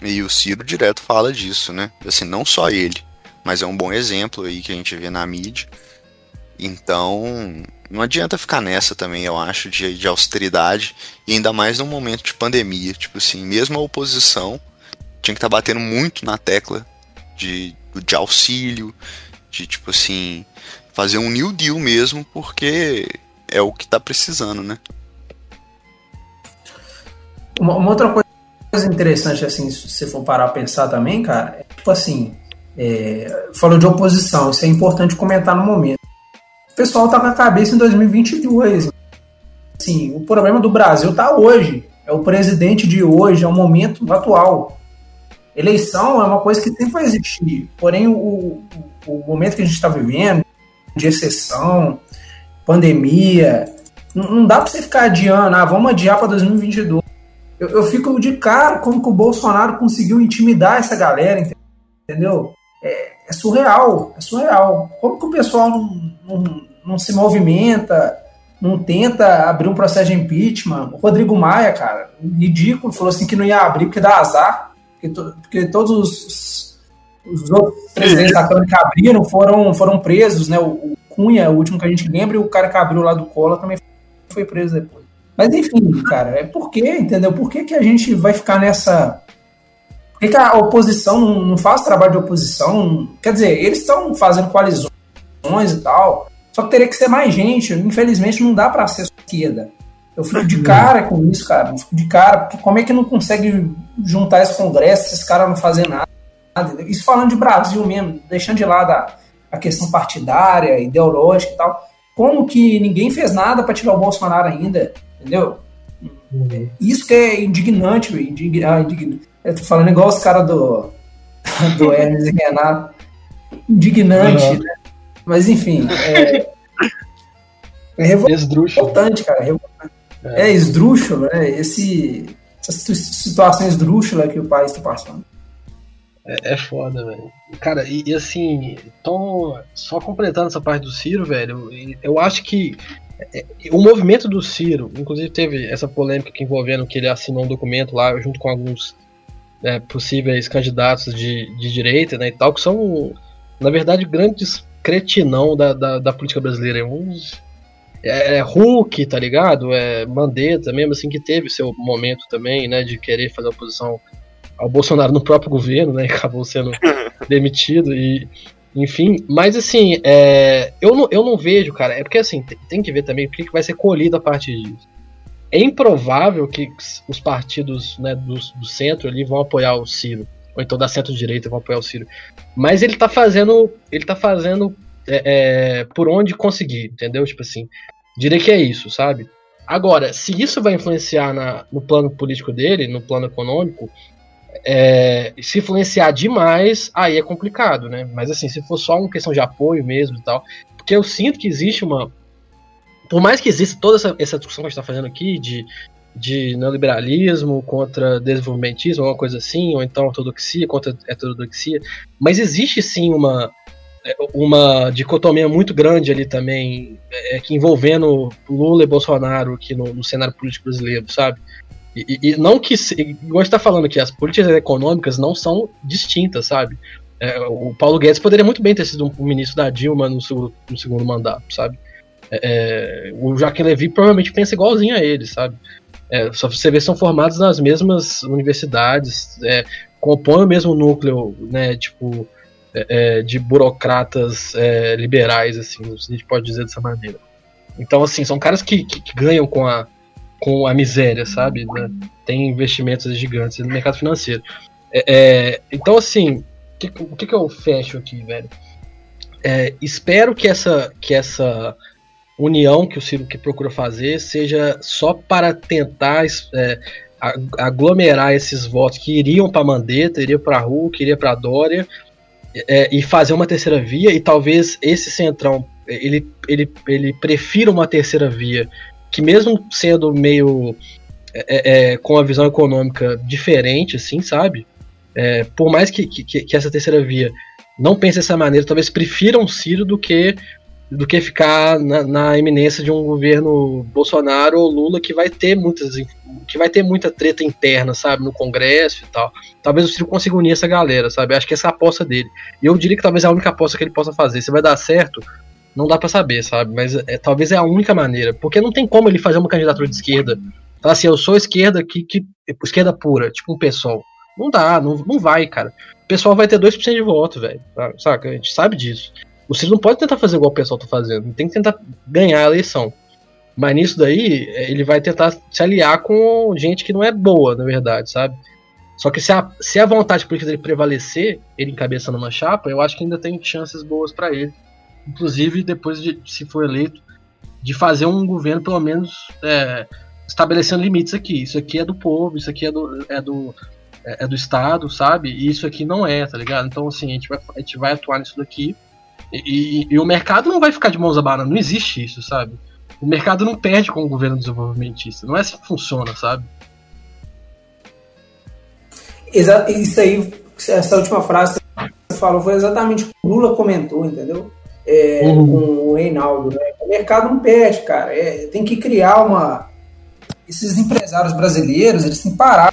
E o Ciro direto fala disso, né? Assim, não só ele, mas é um bom exemplo aí que a gente vê na mídia. Então, não adianta ficar nessa também, eu acho, de, de austeridade, e ainda mais num momento de pandemia. Tipo assim, mesmo a oposição tinha que estar tá batendo muito na tecla de, de auxílio, de tipo assim, fazer um new deal mesmo, porque é o que tá precisando, né? Uma, uma outra coisa interessante, assim, se você for parar a pensar também, cara, é tipo assim, é, falou de oposição, isso é importante comentar no momento. O pessoal tá com a cabeça em 2022. Assim, o problema do Brasil tá hoje. É o presidente de hoje, é o momento atual. Eleição é uma coisa que sempre vai existir, porém o, o momento que a gente está vivendo, de exceção, pandemia, não, não dá para você ficar adiando, ah, vamos adiar para 2022. Eu, eu, fico de cara como que o Bolsonaro conseguiu intimidar essa galera, entendeu? É, é surreal, é surreal. Como que o pessoal não, não, não se movimenta, não tenta abrir um processo de impeachment? O Rodrigo Maia, cara, ridículo, falou assim que não ia abrir porque dá azar porque, to, porque todos os, os outros presidentes da Câmara que abriram foram, foram presos, né? O, o, Cunha, o último que a gente lembra, e o cara que abriu lá do Collor também foi preso depois. Mas enfim, cara, é por quê, entendeu? Por que, que a gente vai ficar nessa. Por que, que a oposição não, não faz trabalho de oposição? Quer dizer, eles estão fazendo coalizões e tal, só que teria que ser mais gente. Infelizmente não dá para ser esquerda. Eu fico de cara com isso, cara. Eu fico de cara, porque como é que não consegue juntar esse congresso, esses caras não fazem nada? Isso falando de Brasil mesmo, deixando de lado a, a questão partidária, ideológica e tal. Como que ninguém fez nada para tirar o Bolsonaro ainda? Entendeu? Uhum. Isso que é indignante, indign... ah, indignante. Eu tô falando igual os caras do, do Hermes e Renato. Indignante, uhum. né? Mas enfim, é, é revoltante, cara. É, é esdrúxulo, né? Esse, essa situação esdrúxula que o país está passando. É, é foda, velho. Cara, e, e, assim, então, só completando essa parte do Ciro, velho, eu acho que é, o movimento do Ciro, inclusive teve essa polêmica que envolvendo que ele assinou um documento lá junto com alguns é, possíveis candidatos de, de direita, né, e tal, que são, na verdade, grandes cretinão da, da, da política brasileira. Uns, é, é Hulk, tá ligado? É Mandetta mesmo, assim, que teve seu momento também, né, de querer fazer oposição ao Bolsonaro no próprio governo, né, acabou sendo demitido e enfim, mas assim, é, eu, não, eu não vejo, cara, é porque assim, tem, tem que ver também o que vai ser colhido a partir disso. É improvável que os partidos né, do, do centro ali vão apoiar o Ciro, ou então da centro-direita vão apoiar o Ciro. Mas ele tá fazendo, ele tá fazendo é, é, por onde conseguir, entendeu? Tipo assim, diria que é isso, sabe? Agora, se isso vai influenciar na, no plano político dele, no plano econômico, é, se influenciar demais, aí é complicado, né? Mas assim, se for só uma questão de apoio mesmo e tal, porque eu sinto que existe uma. Por mais que exista toda essa, essa discussão que a gente está fazendo aqui de, de neoliberalismo contra desenvolvimentismo, uma coisa assim, ou então ortodoxia contra heterodoxia, mas existe sim uma, uma dicotomia muito grande ali também, é, que envolvendo Lula e Bolsonaro aqui no, no cenário político brasileiro, sabe? E, e não que, igual está falando aqui, as políticas econômicas não são distintas, sabe? É, o Paulo Guedes poderia muito bem ter sido um, ministro da Dilma no, segundo, no segundo mandato, sabe? É, é, o Joaquim Levy provavelmente pensa igualzinho a ele, sabe? É, só você vê são formados nas mesmas universidades, é, compõem o mesmo núcleo, né? Tipo, é, é, de burocratas liberais, assim, a gente pode dizer dessa maneira. Então, assim, são caras que, que, que ganham com a, com a miséria, sabe? Né? Tem investimentos gigantes no mercado financeiro. É, é, então, assim, que, o que, que eu fecho aqui, velho? É, espero que essa, que essa união que o Ciro que procura fazer seja só para tentar é, aglomerar esses votos que iriam para Mandetta, iriam para Hulk, iriam para Dória é, e fazer uma terceira via e talvez esse centrão ele, ele, ele prefira uma terceira via que mesmo sendo meio é, é, com a visão econômica diferente, assim, sabe? É, por mais que, que, que, essa terceira via não pense dessa maneira, talvez prefiram Ciro do que do que ficar na, na eminência de um governo Bolsonaro ou Lula que vai ter muitas que vai ter muita treta interna, sabe, no Congresso e tal. Talvez o Ciro consiga unir essa galera, sabe? Acho que essa é a aposta dele. E eu diria que talvez é a única aposta que ele possa fazer. Se vai dar certo, não dá para saber, sabe? Mas é, talvez é a única maneira. Porque não tem como ele fazer uma candidatura de esquerda. Falar assim, eu sou esquerda que, que esquerda pura, tipo um pessoal. Não dá, não, não vai, cara. O pessoal vai ter 2% de voto, velho. Saca? A gente sabe disso. Ciro não pode tentar fazer igual o pessoal tá fazendo. Tem que tentar ganhar a eleição. Mas nisso daí, ele vai tentar se aliar com gente que não é boa, na verdade, sabe? Só que se a, se a vontade política dele prevalecer, ele encabeçando uma chapa, eu acho que ainda tem chances boas para ele inclusive depois de se for eleito, de fazer um governo pelo menos é, estabelecendo limites aqui. Isso aqui é do povo, isso aqui é do, é do, é, é do Estado, sabe? E isso aqui não é, tá ligado? Então, assim, a gente vai, a gente vai atuar nisso daqui. E, e, o mercado não vai ficar de mãos abanando, não existe isso, sabe? O mercado não perde com o governo desenvolvimentista, não é assim que funciona, sabe? Exato, isso aí, essa última frase que você falou foi exatamente o que o Lula comentou, entendeu? é, uhum. com o Reinaldo. Né? O mercado não perde, cara. É, tem que criar uma. Esses empresários brasileiros, eles têm que parar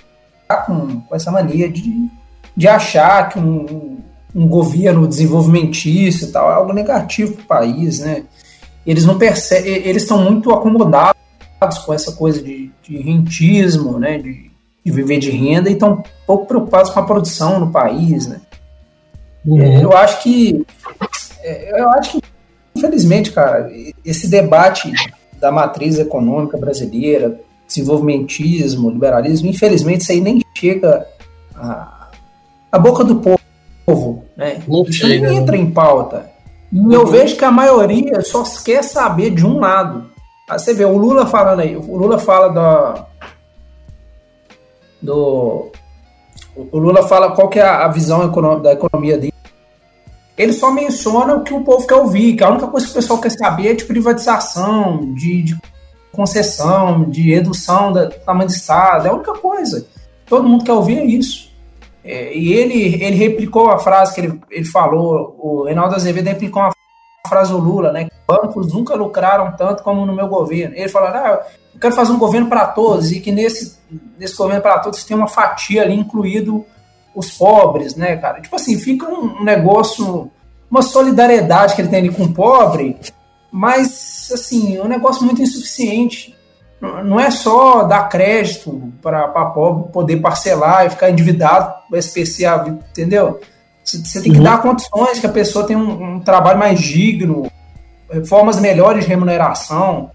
com, com essa mania de, de achar que um, um governo desenvolvimentista e tal é algo negativo para o país, né? Eles não percebem, eles estão muito acomodados com essa coisa de, de rentismo, né, de, de, viver de renda, e estão pouco preocupados com a produção no país, né. Uhum. É, eu acho que, é, eu acho que, infelizmente, cara, esse debate da matriz econômica brasileira, desenvolvimentismo, liberalismo, infelizmente isso aí nem chega à, à boca do povo, né? Isso nem entra em pauta. E eu vejo que a maioria só quer saber de um lado. Aí você vê o Lula falando aí, o Lula fala da. Do. O Lula fala qual que é a visão da economia dele. Ele só menciona o que o povo quer ouvir, que a única coisa que o pessoal quer saber é de privatização, de, de concessão, de redução do tamanho do Estado, é a única coisa. Todo mundo quer ouvir é isso. É, e ele, ele replicou a frase que ele, ele falou, o Reinaldo Azevedo replicou a frase do Lula, né? Bancos nunca lucraram tanto como no meu governo. Ele falou, ah, eu quero fazer um governo para todos, e que nesse, nesse governo para todos tem uma fatia ali, incluído os pobres, né, cara? Tipo assim, fica um negócio, uma solidariedade que ele tem ali com o pobre, mas, assim, é um negócio muito insuficiente não é só dar crédito para pobre poder parcelar e ficar endividado o SPC, entendeu? Você tem que uhum. dar condições que a pessoa tenha um, um, trabalho mais digno, formas melhores de remuneração,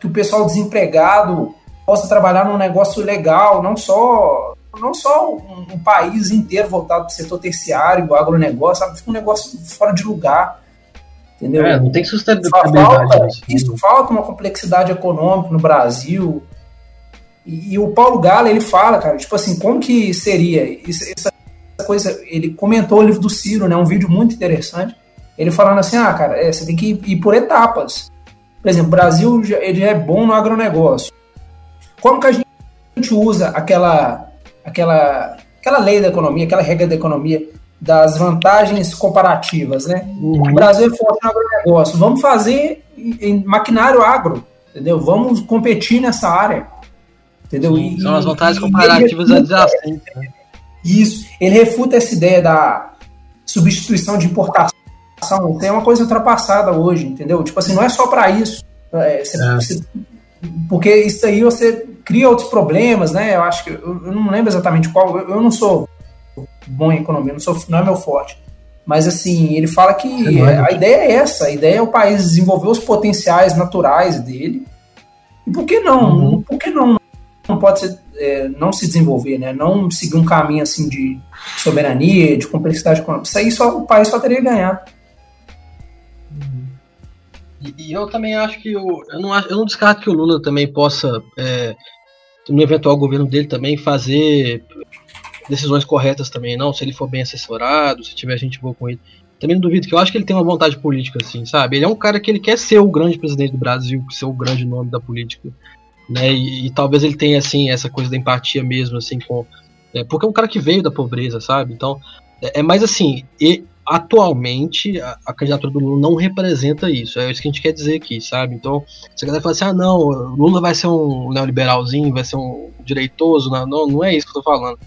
que o pessoal desempregado possa trabalhar num negócio legal, não só não só um, um país inteiro voltado para o setor terciário, agronegócio, sabe? Fica um negócio fora de lugar. Entendeu? É, não tem sustentabilidade. Falta, isso, falta uma complexidade econômica no Brasil. E, e, o Paulo Gala, ele fala, cara, tipo assim, como que seria isso, essa coisa, ele comentou o livro do Ciro, né, um vídeo muito interessante, ele falando assim, ah, cara, é, você tem que ir por etapas. Por exemplo, o Brasil, ele é bom no agronegócio. Como que a gente usa aquela, aquela, aquela lei da economia, aquela regra da economia das vantagens comparativas, né? Uhum. O Brasil é forte no agronegócio. Vamos fazer em maquinário agro, entendeu? Vamos competir nessa área, entendeu? Sim, e, são as vantagens comparativas adjacentes. Né? Isso. Ele refuta essa ideia da substituição de importação. Tem uma coisa ultrapassada hoje, entendeu? Tipo assim, não é só para isso. É, você, é. Você, porque isso aí você cria outros problemas, né? Eu acho que eu, eu não lembro exatamente qual. Eu, eu não sou bom em economia, não, sou, não é meu forte. Mas assim, ele fala que é a ideia é essa, a ideia é o país desenvolver os potenciais naturais dele. E por que não? Uhum. Por que não, não pode ser, é, não se desenvolver, né? Não seguir um caminho assim de soberania, de complexidade econômica. Isso aí só, o país só teria a ganhar. Uhum. E, e, eu também acho que o, eu, não, eu não descarto que o Lula também possa, é, no eventual governo dele, também fazer decisões corretas também, não. Se ele for bem assessorado, se tiver gente boa com ele. Também não duvido que eu acho que ele tem uma vontade política, assim, sabe? Ele é um cara que ele quer ser o grande presidente do Brasil, ser o grande nome da política, né? E, e talvez ele tenha, assim, essa coisa da empatia mesmo, assim, com. É, porque é um cara que veio da pobreza, sabe? Então, é, é mais assim, e, atualmente a, a, candidatura do Lula não representa isso. É isso que a gente quer dizer aqui, sabe? Então, você quer falar assim, ah, não, Lula vai ser um neoliberalzinho, vai ser um direitoso, não, não, não é isso que eu tô falando.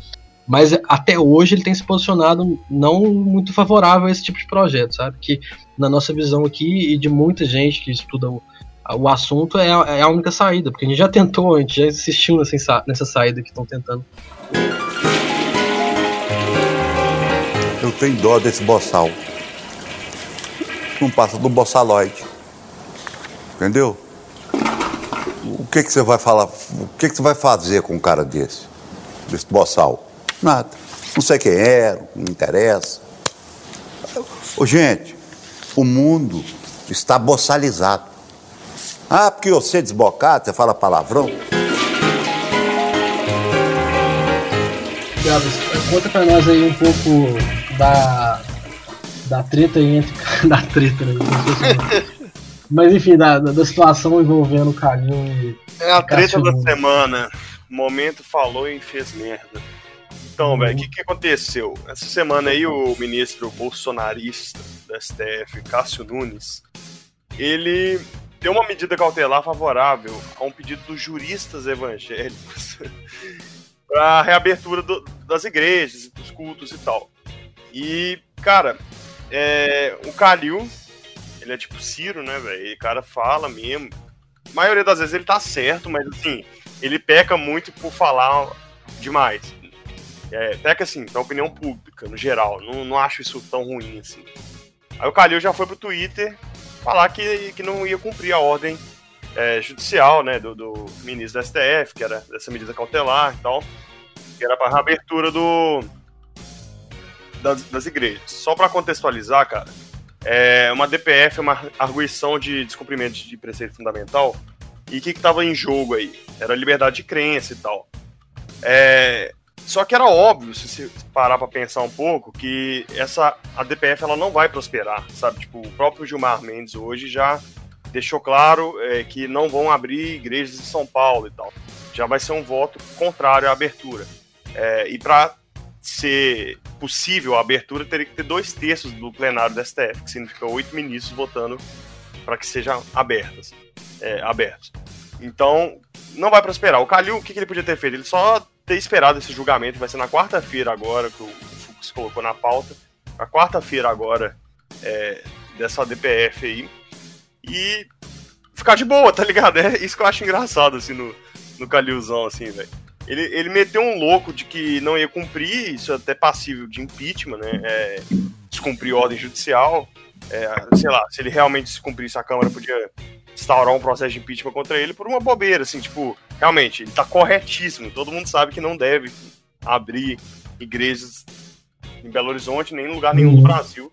Mas até hoje ele tem se posicionado não muito favorável a esse tipo de projeto, sabe? Que na nossa visão aqui e de muita gente que estuda o, o assunto é a, é a única saída, porque a gente já tentou, a gente já insistiu nessa, nessa saída que estão tentando. Eu tenho dó desse boçal. Não passa do boçaloide. Entendeu? O que, que você vai falar? O que, que você vai fazer com um cara desse? Desse boçal? Nada. Não sei quem é, não interessa. Ô, gente, o mundo está boçalizado. Ah, porque você é desbocado, você fala palavrão. Gabs, conta pra nós aí um pouco da, da treta entre. da treta, né? Mas enfim, da, da situação envolvendo o Calil e. É a treta da semana. Momento falou e fez merda. Então, velho, o que, que aconteceu? Essa semana aí, o ministro bolsonarista do STF, Cássio Nunes, ele deu uma medida cautelar favorável a um pedido dos juristas evangélicos para a reabertura do, das igrejas, dos cultos e tal. E, cara, é, o Calil, ele é tipo Ciro, né, velho? O cara fala mesmo a maioria das vezes ele tá certo, mas assim, ele peca muito por falar demais. É, peca assim, na opinião pública, no geral. Não, não acho isso tão ruim assim. Aí o Calil já foi pro Twitter falar que, que não ia cumprir a ordem é, judicial, né, do, do, ministro da STF, que era dessa medida cautelar e tal, que era para abertura do das, das igrejas. Só para contextualizar, cara, é uma DPF é uma arguição de descumprimento de preceito fundamental. E o que estava em jogo aí? Era liberdade de crença e tal. É, só que era óbvio, se você parar para pensar um pouco, que essa a DPF ela não vai prosperar, sabe? Tipo, o próprio Gilmar Mendes hoje já deixou claro é, que não vão abrir igrejas em São Paulo e tal. Já vai ser um voto contrário à abertura. É, e para ser possível a abertura, teria que ter dois terços do plenário da STF, que significa oito ministros votando para que sejam abertas, é, abertos. Então, não vai prosperar. O Calil, o que, que, ele podia ter feito? Ele só ter esperado esse julgamento, vai ser na quarta-feira agora, que o Fux colocou na pauta, a quarta-feira agora é, dessa DPF aí, e ficar de boa, tá ligado? É isso que eu acho engraçado, assim, no, no Calilzão, assim, velho. Ele, ele meteu um louco de que não ia cumprir, isso é até passível de impeachment, né? É, descumprir ordem judicial. É, sei lá, se ele realmente descumprisse, a Câmara podia instaurar um processo de impeachment contra ele por uma bobeira, assim, tipo, realmente, ele tá corretíssimo. Todo mundo sabe que não deve abrir igrejas em Belo Horizonte, nem em lugar nenhum do uhum. Brasil.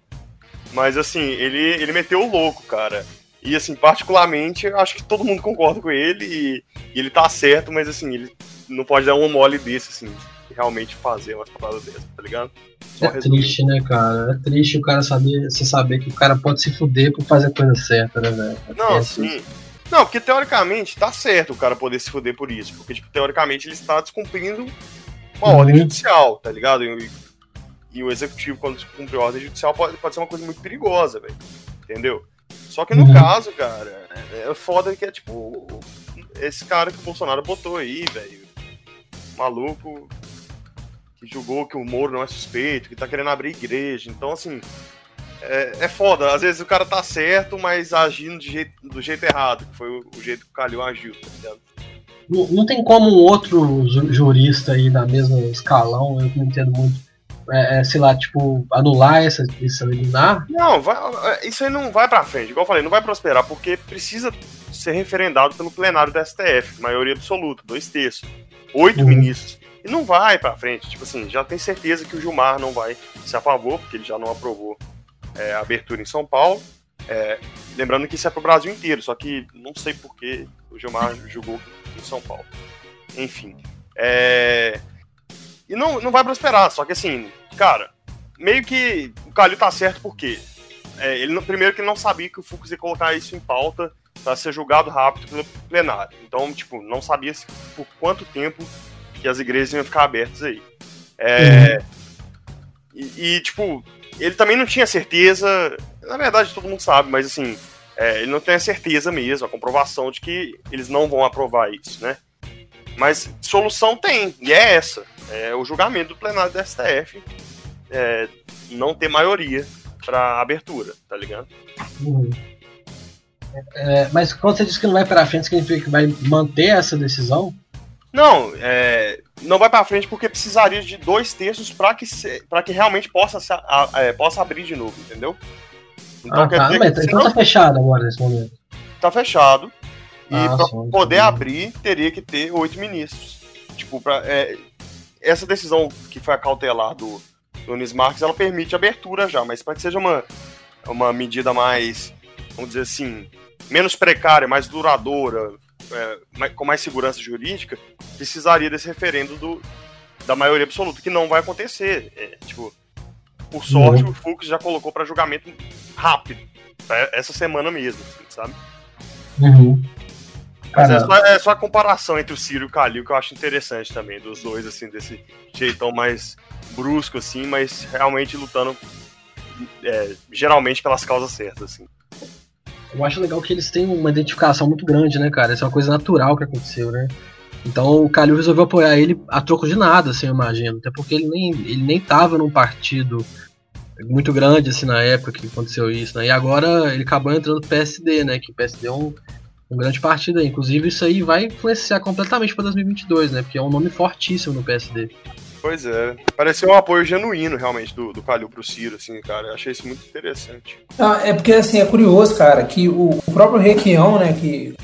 Mas, assim, ele, ele meteu o louco, cara. E, assim, particularmente, acho que todo mundo concorda com ele e, e ele tá certo, mas, assim, ele não pode dar um mole desse, assim, realmente fazer umas paradas dessas, tá ligado? Só é resumindo. triste, né, cara? É triste o cara saber, você saber que o cara pode se fuder por fazer a coisa certa, né, velho? Não, é sim. Não, porque teoricamente tá certo o cara poder se fuder por isso. Porque, tipo, teoricamente ele está descumprindo uma uhum. ordem judicial, tá ligado? E, e, o executivo, quando cumpre a ordem judicial, pode, pode ser uma coisa muito perigosa, velho. Entendeu? Só que no uhum. caso, cara, é, é foda que é tipo. Esse cara que o Bolsonaro botou aí, velho maluco que julgou que o Moro não é suspeito, que tá querendo abrir igreja. Então, assim, é, é foda. Às vezes o cara tá certo, mas agindo jeito, do jeito errado, que foi o, o, jeito que o Calil agiu, tá ligado? Não, não, tem como um outro jurista aí na mesma escalão, eu não entendo muito. É, é, sei lá, tipo, anular essa, essa liminar? Não, vai, é, isso aí não vai pra frente. Igual eu falei, não vai prosperar, porque precisa ser referendado pelo plenário da STF, maioria absoluta, dois terços oito uhum. ministros. Não vai para frente. Tipo assim, já tem certeza que o Gilmar não vai ser a favor, porque ele já não aprovou é, a abertura em São Paulo. É, lembrando que isso é pro Brasil inteiro, só que não sei por que o Gilmar julgou em São Paulo. Enfim. É... E não, não vai prosperar, só que assim, cara, meio que o Calil tá certo porque é, ele primeiro que ele não sabia que o Fux ia colocar isso em pauta para ser julgado rápido pelo plenário. Então, tipo, não sabia por quanto tempo que as igrejas iam ficar abertas aí. É, uhum. e, e, tipo, ele também não tinha certeza, na verdade todo mundo sabe, mas assim, é, ele não tem a certeza mesmo, a comprovação de que eles não vão aprovar isso, né? Mas solução tem, e é essa. É o julgamento do plenário do STF é, não ter maioria para abertura, tá ligado? Uhum. É, mas quando você diz que não vai para frente, significa que vai manter essa decisão? Não, é, não vai para frente porque precisaria de dois terços para que, para que realmente possa, se, a, é, possa abrir de novo, entendeu? Então, ah, tá, mas, então tá fechado agora nesse momento. Tá fechado. E ah, para poder abrir, teria que ter oito ministros. Tipo, pra, é, essa decisão que foi a cautelar do, do Nunes Marques, ela permite abertura já, mas para que seja uma, uma medida mais, vamos dizer assim, menos precária, mais duradoura, é, com mais segurança jurídica, precisaria desse referendo do, da maioria absoluta, que não vai acontecer. É, tipo, por sorte, uhum. o Fux já colocou para julgamento rápido, essa semana mesmo, assim, sabe? Uhum. Mas é só, é só, a comparação entre o Ciro e o Calil que eu acho interessante também, dos dois, assim, desse jeitão mais brusco, assim, mas realmente lutando é, geralmente pelas causas certas, assim. Eu acho legal que eles têm uma identificação muito grande, né, cara? Isso é uma coisa natural que aconteceu, né? Então o Calil resolveu apoiar ele a troco de nada, assim, eu imagino. Até porque ele nem, ele nem tava num partido muito grande, assim, na época que aconteceu isso, né? E agora ele acabou entrando no PSD, né? Que o PSD é um, um grande partido aí. Inclusive, isso aí vai influenciar completamente para 2022, né? Porque é um nome fortíssimo no PSD. Pois é. Pareceu um apoio genuíno, realmente, do, do Calil pro Ciro, assim, cara. Eu achei isso muito interessante. Ah, é porque, assim, é curioso, cara, que o, o próprio Requião, né, que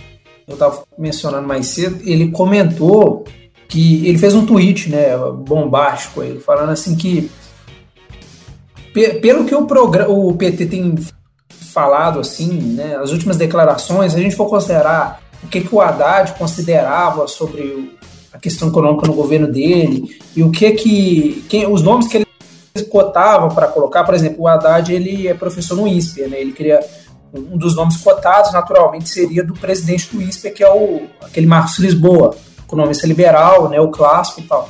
eu tava mencionando mais cedo, ele comentou que ele fez um tweet, né, bombástico, ele falando assim que pelo que o, o PT tem falado assim, né, as últimas declarações, a gente for considerar o que, que o Haddad considerava sobre a questão econômica no governo dele e o que que quem, os nomes que ele cotava para colocar, por exemplo, o Haddad ele é professor no INSPER, né, ele queria um dos nomes cotados naturalmente seria do presidente do INSPER, que é o aquele Marcos Lisboa, economista liberal, né, o clássico e tal.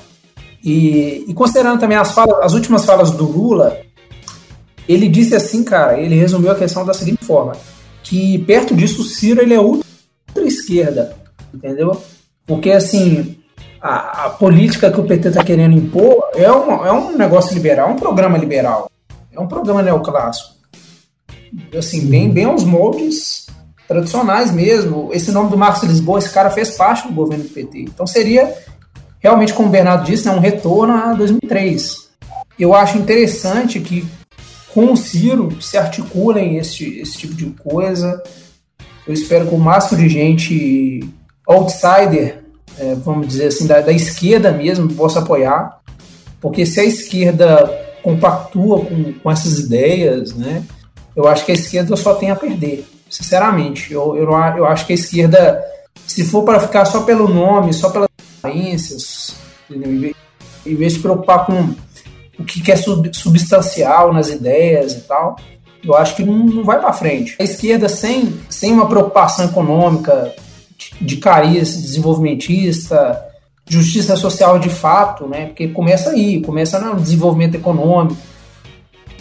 E, e considerando também as falas, as últimas falas do Lula, ele disse assim, cara, ele resumiu a questão da seguinte forma, que perto disso o Ciro ele é ultra esquerda, entendeu? Porque assim, a, a política que o PT está querendo impor é um, é um negócio liberal, é um programa liberal, é um programa neoclássico. Assim, bem, bem aos moldes tradicionais mesmo. Esse nome do Marcos Lisboa, esse cara fez parte do governo do PT. Então seria realmente, como o Bernardo disse, né, um retorno a 2003. Eu acho interessante que com o Ciro se articulem esse, esse tipo de coisa. Eu espero que o máximo de gente outsider, é, vamos dizer assim, da, da, esquerda mesmo, possa apoiar. Porque se a esquerda compactua com, com essas ideias, né, eu acho que a esquerda só tem a perder. Sinceramente, eu, eu, eu acho que a esquerda, se for para ficar só pelo nome, só pelas aparências, em vez de preocupar com o que é substancial nas ideias e tal, eu acho que não, não vai para frente. A esquerda, sem, sem uma preocupação econômica, de cariz desenvolvimentista, justiça social de fato, né? Porque começa aí, começa no desenvolvimento econômico,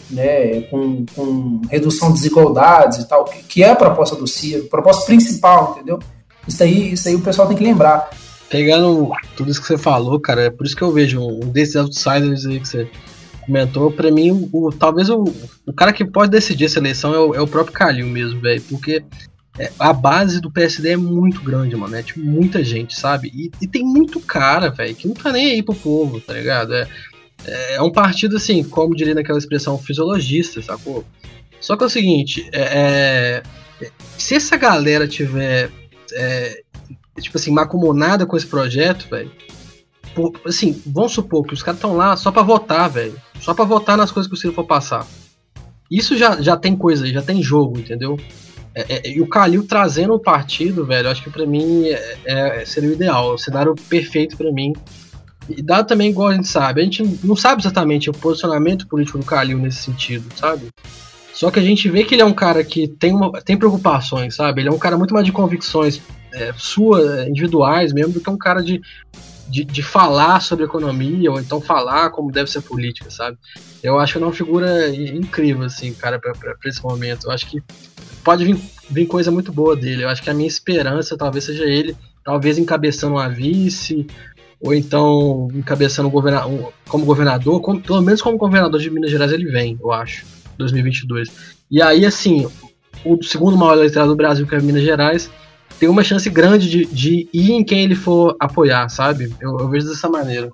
né? Com, com redução de desigualdades e tal, que é a proposta do CIR, a proposta principal, entendeu? Isso aí, isso aí o pessoal tem que lembrar pegando tudo isso que você falou, cara, é por isso que eu vejo um desses outsiders aí que você comentou, pra mim, o talvez o, o cara que pode decidir essa eleição é o, é o próprio Calil mesmo, velho, porque é, a base do PSD é muito grande, mano, é tipo muita gente, sabe? E, e tem muito cara, velho, que não tá nem aí pro povo, tá ligado? É, é, é um partido, assim, como diria naquela expressão, fisiologista, sacou? Só que é o seguinte, é, é se essa galera tiver é, tipo assim, macumonada com esse projeto, velho. Assim, vamos supor que os caras estão lá só para votar, velho. Só para votar nas coisas que o Ciro for passar. Isso já, já tem coisa, já tem jogo, entendeu? É, é, e o Calil trazendo o partido, velho, acho que para mim é, é, seria o ideal, o cenário perfeito para mim. E dado também, igual a gente sabe, a gente não sabe exatamente o posicionamento político do Calil nesse sentido, sabe? Só que a gente vê que ele é um cara que tem, uma, tem preocupações, sabe? Ele é um cara muito mais de convicções é, suas, individuais mesmo, do que um cara de, de, de, falar sobre economia, ou então falar como deve ser política, sabe? Eu acho que é uma figura incrível, assim, cara, pra esse momento. Eu acho que pode vir, vir coisa muito boa dele. Eu acho que a minha esperança talvez seja ele, talvez encabeçando uma vice, ou então encabeçando governa como governador, como, pelo menos como governador de Minas Gerais ele vem, eu acho, 2022. E aí, assim, o segundo maior eleitorado do Brasil, que é Minas Gerais, tem uma chance grande de, de ir em quem ele for apoiar, sabe? Eu, eu vejo dessa maneira.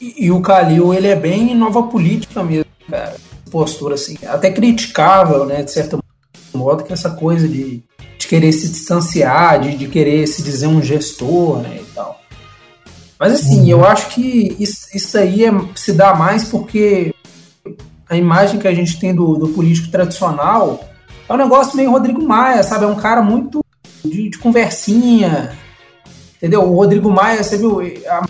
E, e, o Calil, ele é bem nova política mesmo, cara. Postura assim, até criticável, né, de certo modo, que essa coisa de, de querer se distanciar, de, de querer se dizer um gestor, né, e tal. Mas assim, uhum. eu acho que isso, isso aí é, se dá mais porque a imagem que a gente tem do, do político tradicional é um negócio meio Rodrigo Maia, sabe? É um cara muito de, de conversinha, entendeu? O Rodrigo Maia, você viu a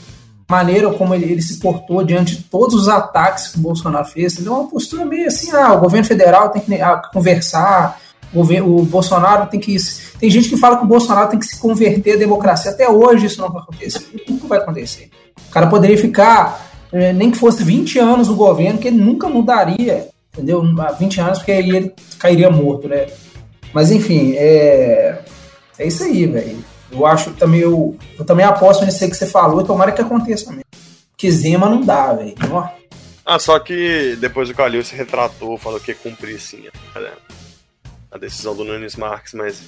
maneira como ele, ele, se portou diante de todos os ataques que o Bolsonaro fez, entendeu? Uma postura meio assim, ah, o governo federal tem que ah, conversar, o, governo, o Bolsonaro tem que... Tem gente que fala que o Bolsonaro tem que se converter à democracia. Até hoje isso não vai acontecer. Nunca vai acontecer. O cara poderia ficar, eh, nem que fosse 20 anos no governo, que ele nunca mudaria entendeu? Há 20 anos, porque aí ele cairia morto, né? Mas enfim, é, é isso aí, velho. Eu acho também, eu, eu também aposto nisso aí que você falou e tomara que aconteça mesmo. Porque Zema não dá, velho. Ah, só que depois o Calil se retratou, falou que ia cumprir sim a, a decisão do Nunes Marques, mas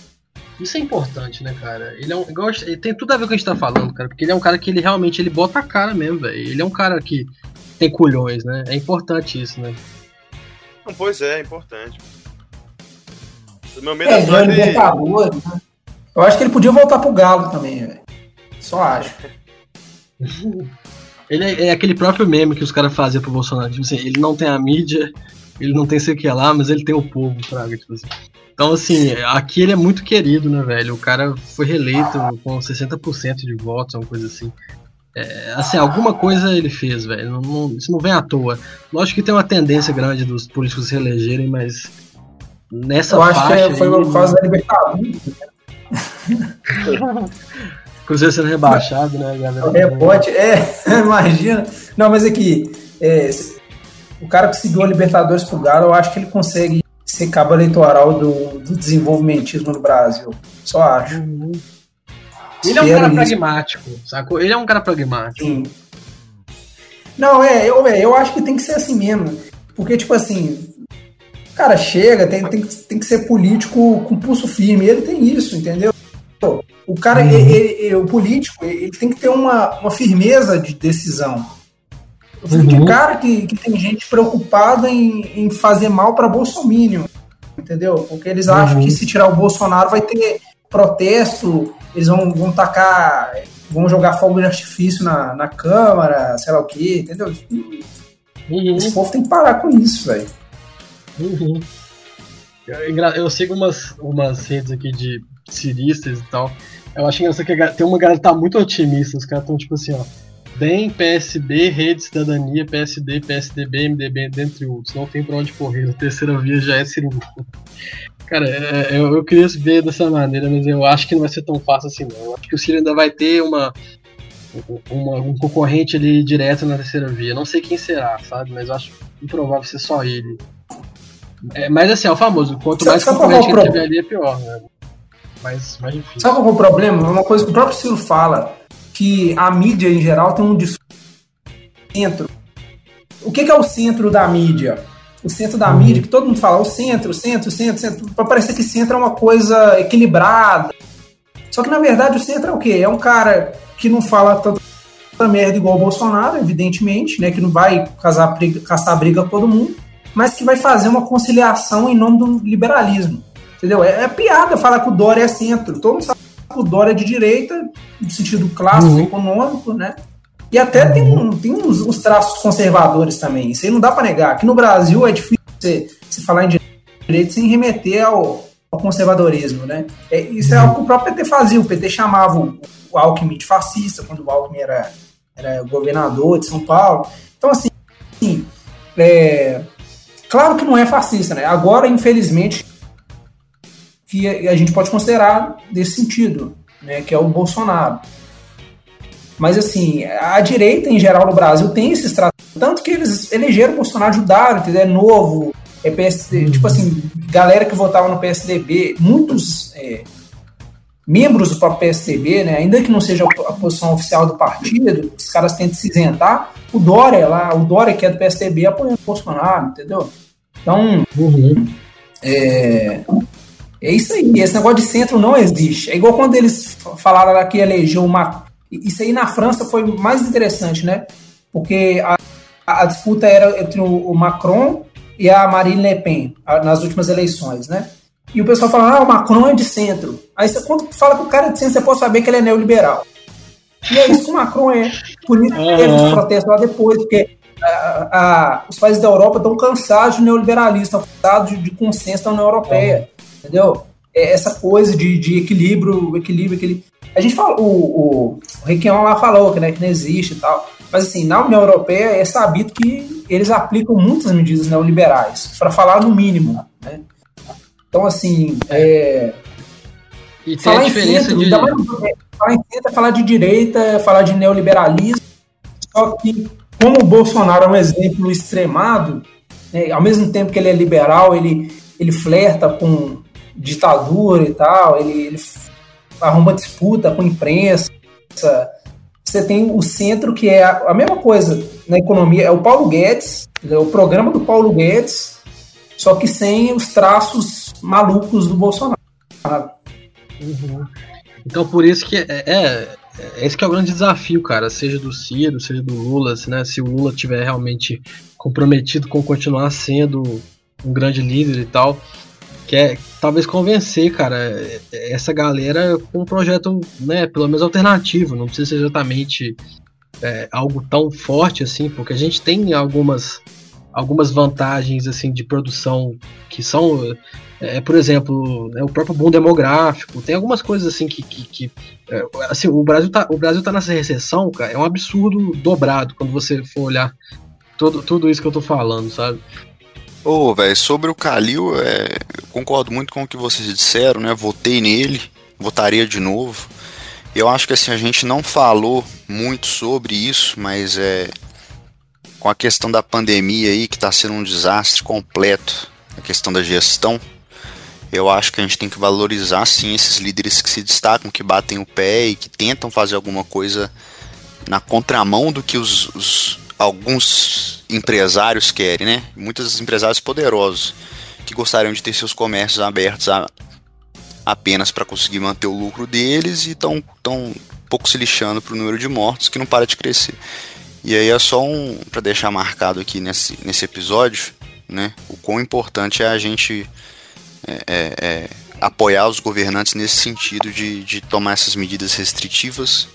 Isso é importante, né, cara? Ele é um. Igual, ele tem tudo a ver com o que a gente tá falando, cara. Porque ele é um cara que ele realmente ele bota a cara mesmo, velho. Ele é um cara que tem culhões, né? É importante isso, né? Não, pois é, é importante. O meu medo é, é ele... Libertadores, né? Eu acho que ele podia voltar pro Galo também, velho. Só acho. ele é, é, aquele próprio meme que os caras faziam pro Bolsonaro. Tipo assim, ele não tem a mídia, ele não tem sei o que lá, mas ele tem o povo, fraga, tipo assim. Então, assim, aqui ele é muito querido, né, velho? O cara foi reeleito com 60% de votos, uma coisa assim. É, assim, alguma coisa ele fez, velho. Não, não, isso não vem à toa. Lógico que tem uma tendência grande dos políticos se elegerem, mas nessa Eu acho que foi por causa da Libertadores. Cruzeiro sendo rebaixado, né, galera? O rebote, é, imagina. Não, mas aqui, é, o cara que seguiu a Libertadores pro Galo, eu acho que ele consegue ser cabo eleitoral do, do desenvolvimentismo no Brasil. Só acho. Uhum. Ele é um cara isso. pragmático, sacou? Ele é um cara pragmático. Sim. Não, é, eu, é, eu acho que tem que ser assim mesmo. Porque, tipo assim, cara chega, tem, tem, tem que ser político com pulso firme. Ele tem isso, entendeu? O cara, uhum. ele, ele, o político, ele tem que ter uma, uma firmeza de decisão. Eu fico uhum. de cara que, que tem gente preocupada em, em fazer mal para Bolsonaro, entendeu? Porque eles acham uhum. que se tirar o Bolsonaro vai ter protesto, eles vão, vão tacar, vão jogar fogo de artifício na, na Câmara, sei lá o que, entendeu? Uhum. Esse povo tem que parar com isso, velho. Uhum. Eu sigo umas, umas redes aqui de ciristas e tal. Eu acho engraçado que tem uma galera que tá muito otimista. Os caras estão tipo assim, ó. DEM, PSB, Rede Cidadania, PSD, PSDB, MDB, dentre outros. Não tem pra onde correr. A terceira via já é cirúrgico. Cara, é, é, eu, eu queria ver dessa maneira, mas eu acho que não vai ser tão fácil assim, não. Eu acho que o Ciro ainda vai ter uma, uma, um concorrente ali direto na terceira via. Não sei quem será, sabe? Mas eu acho improvável ser só ele. É, mas assim, é o famoso. Quanto mais concorrente que tiver ali, é pior, né? Mais, mais difícil. Sabe qual é o problema? Uma coisa que o próprio Ciro fala que a mídia em geral tem um discurso centro. O que, que, é o centro da mídia? O centro da uhum. mídia, que todo mundo fala, o centro, o centro, o centro, centro, para parecer que centro é uma coisa equilibrada. Só que na verdade o centro é o quê? É um cara que não fala tanta merda igual o Bolsonaro, evidentemente, né? Que não vai casar briga, caçar briga com todo mundo, mas que vai fazer uma conciliação em nome do liberalismo. Entendeu? É, é piada falar que o Dória é centro. Todo mundo sabe o Dória é de direita, no sentido clássico, uhum. econômico, né? E até tem, um, tem uns, uns, traços conservadores também. Isso aí não dá para negar. Aqui no Brasil é difícil você, você falar em direito sem remeter ao, ao conservadorismo, né? É, isso é algo que o próprio PT fazia. O PT chamava o, o Alckmin de fascista, quando o Alckmin era, era governador de São Paulo. Então, assim, assim é, claro que não é fascista, né? Agora, infelizmente, que a gente pode considerar desse sentido, né, que é o Bolsonaro. Mas assim, a direita em geral no Brasil tem esses tratos, tanto que eles elegeram o Bolsonaro, ajudaram, entendeu? É novo, é PSD, tipo assim, galera que votava no PSDB, muitos é, membros do próprio PSDB, né, ainda que não seja a posição oficial do partido, os caras tentam se isentar, o Dória lá, o Dória que é do PSDB apoiando o Bolsonaro, entendeu? Então, uhum. é, é isso aí. Esse negócio de centro não existe. É igual quando eles falaram lá que elegeu uma. Isso aí na França foi mais interessante, né? Porque a, a disputa era entre o Macron e a Marine Le Pen nas últimas eleições, né? E o pessoal fala, ah, o Macron é de centro. Aí você, quando fala que o cara é de centro, você pode saber que ele é neoliberal. E é isso que o Macron é. Por isso uhum. teve os protestos lá depois, porque a, a, os países da Europa estão cansados de neoliberalismo, estão cansados de, de consenso da União Europeia entendeu? É essa coisa de, de equilíbrio, equilíbrio, equilíbrio. A gente fala, o, o, o Requião lá falou que, né, que não existe e tal. Mas assim, na União Europeia é sabido que eles aplicam muitas medidas neoliberais, para falar no mínimo. Então, assim, é, e falar em centro, de... mais, falar em centro é falar de direita, é falar de neoliberalismo, só que como o Bolsonaro é um exemplo extremado, né, ao mesmo tempo que ele é liberal, ele, ele flerta com ditadura e tal, ele, ele arruma disputa com imprensa. Você tem o centro, que é a, a mesma coisa na economia, é o Paulo Guedes, é o programa do Paulo Guedes, só que sem os traços malucos do Bolsonaro. Uhum. Então por isso que é, é, é, esse que é o grande desafio, cara, seja do Ciro, seja do Lula, né, se o Lula tiver realmente comprometido com continuar sendo um grande líder e tal, que é talvez convencer, cara, essa galera com um projeto, né, pelo menos alternativo, não precisa ser exatamente é, algo tão forte assim, porque a gente tem algumas algumas vantagens assim de produção que são é, por exemplo né, o próprio boom demográfico tem algumas coisas assim que, que, que é, assim o Brasil tá o Brasil tá nessa recessão cara é um absurdo dobrado quando você for olhar tudo, tudo isso que eu tô falando sabe Ô, oh, velho, sobre o Calil, é, concordo muito com o que vocês disseram, né? Votei nele, votaria de novo. Eu acho que assim, a gente não falou muito sobre isso, mas é com a questão da pandemia aí, que está sendo um desastre completo, a questão da gestão, eu acho que a gente tem que valorizar sim esses líderes que se destacam, que batem o pé e que tentam fazer alguma coisa na contramão do que os, os alguns empresários querem, né? Muitos empresários poderosos que gostariam de ter seus comércios abertos a, apenas para conseguir manter o lucro deles e estão tão pouco se lixando para o número de mortos que não para de crescer. E aí é só um para deixar marcado aqui nesse, nesse episódio, né? O quão importante é a gente é, é, é, apoiar os governantes nesse sentido de, de tomar essas medidas restritivas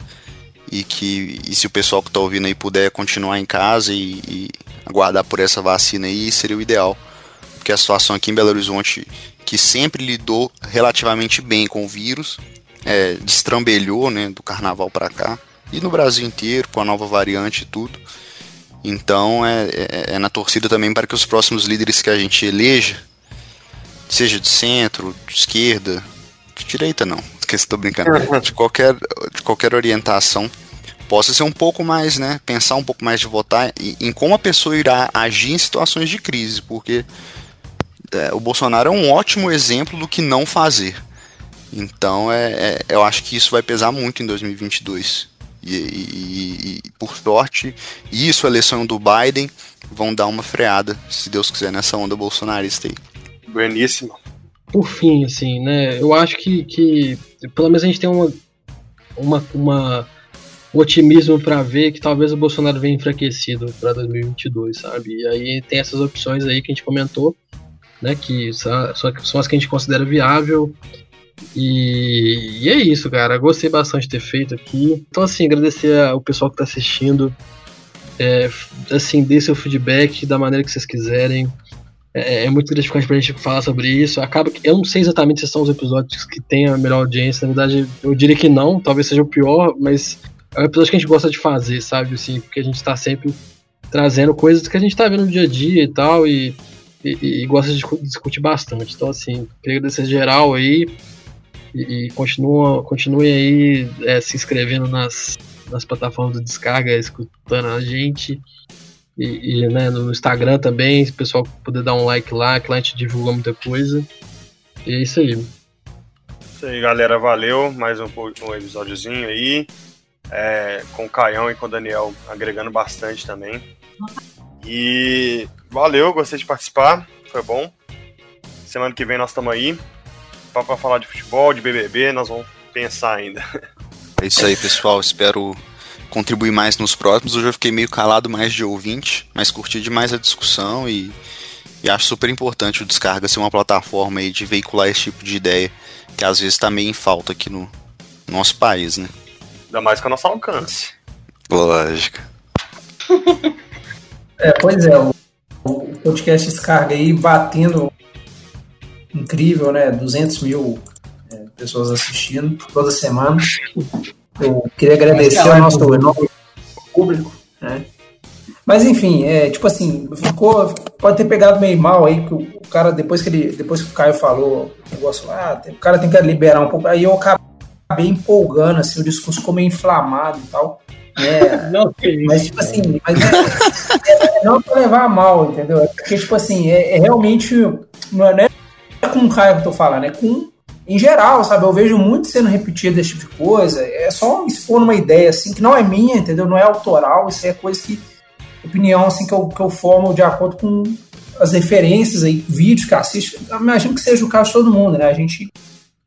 e que e se o pessoal que está ouvindo aí puder continuar em casa e, e, aguardar por essa vacina aí seria o ideal porque a situação aqui em Belo Horizonte que sempre lidou relativamente bem com o vírus é, destrambelhou né do carnaval para cá e no Brasil inteiro com a nova variante e tudo então é, é, é na torcida também para que os próximos líderes que a gente eleja seja de centro de esquerda de direita não que estou brincando, de qualquer, de qualquer orientação, possa ser um pouco mais, né, pensar um pouco mais de votar em, em como a pessoa irá agir em situações de crise, porque é, o Bolsonaro é um ótimo exemplo do que não fazer. Então, é, é eu acho que isso vai pesar muito em 2022. E, e, e, por sorte, isso, a eleição do Biden, vão dar uma freada, se Deus quiser, nessa onda bolsonarista aí. Bueníssimo por fim, assim, né? Eu acho que, que pelo menos a gente tem uma, uma, uma um otimismo para ver que talvez o Bolsonaro venha enfraquecido para 2022, sabe? E aí tem essas opções aí que a gente comentou, né? Que são, são as que a gente considera viável. E, e, é isso, cara. Gostei bastante de ter feito aqui. Então, assim, agradecer ao pessoal que está assistindo. É, assim, dê seu feedback da maneira que vocês quiserem. É, é, muito gratificante pra gente falar sobre isso. Acaba que eu não sei exatamente se são os episódios que têm a melhor audiência. Na verdade, eu diria que não, talvez seja o pior, mas é um episódio que a gente gosta de fazer, sabe? Assim, porque a gente tá sempre trazendo coisas que a gente tá vendo no dia a dia e tal, e, e, e gosta de discutir bastante. Então, assim, queria agradecer geral aí. E, continua, continue aí é, se inscrevendo nas, nas plataformas de descarga, escutando a gente. E, e né, no Instagram também, se o pessoal puder dar um like lá, que lá a gente divulga muita coisa. E é isso aí. Isso aí, galera. Valeu. Mais um, um episódiozinho aí. É, com o Caião e com o Daniel agregando bastante também. E valeu, gostei de participar. Foi bom. Semana que vem nós estamos aí. Para falar de futebol, de BBB, nós vamos pensar ainda. É isso aí, pessoal. Espero contribuir mais nos próximos. Hoje eu fiquei meio calado mais de ouvinte, mas curti demais a discussão e, e acho super importante o Descarga ser uma plataforma aí de veicular esse tipo de ideia, que às vezes está meio em falta aqui no nosso país, né? Ainda mais com o nosso alcance. Lógico. é, pois é, o, o podcast Descarga aí batendo incrível, né? 200 mil é, pessoas assistindo toda semana. Eu queria agradecer ao nosso enorme público, né? Mas enfim, é, tipo assim, ficou, pode ter pegado meio mal aí, que o cara, depois que ele, depois que o Caio falou, o negócio, ah, o cara tem que liberar um pouco, aí eu acabei empolgando, assim, o discurso ficou meio inflamado e tal. É, não, mas tipo assim, mas é, é, não pra levar mal, entendeu? É porque, tipo assim, é, é realmente, não é, é com o Caio que eu tô falando, é com em geral, sabe? Eu vejo muito sendo repetido esse tipo de coisa. É só expor uma ideia, assim, que não é minha, entendeu? Não é autoral, isso é coisa que. opinião, assim, que eu, que eu formo de acordo com as referências aí, vídeos que assisto. Imagino que seja o caso de todo mundo, né? A gente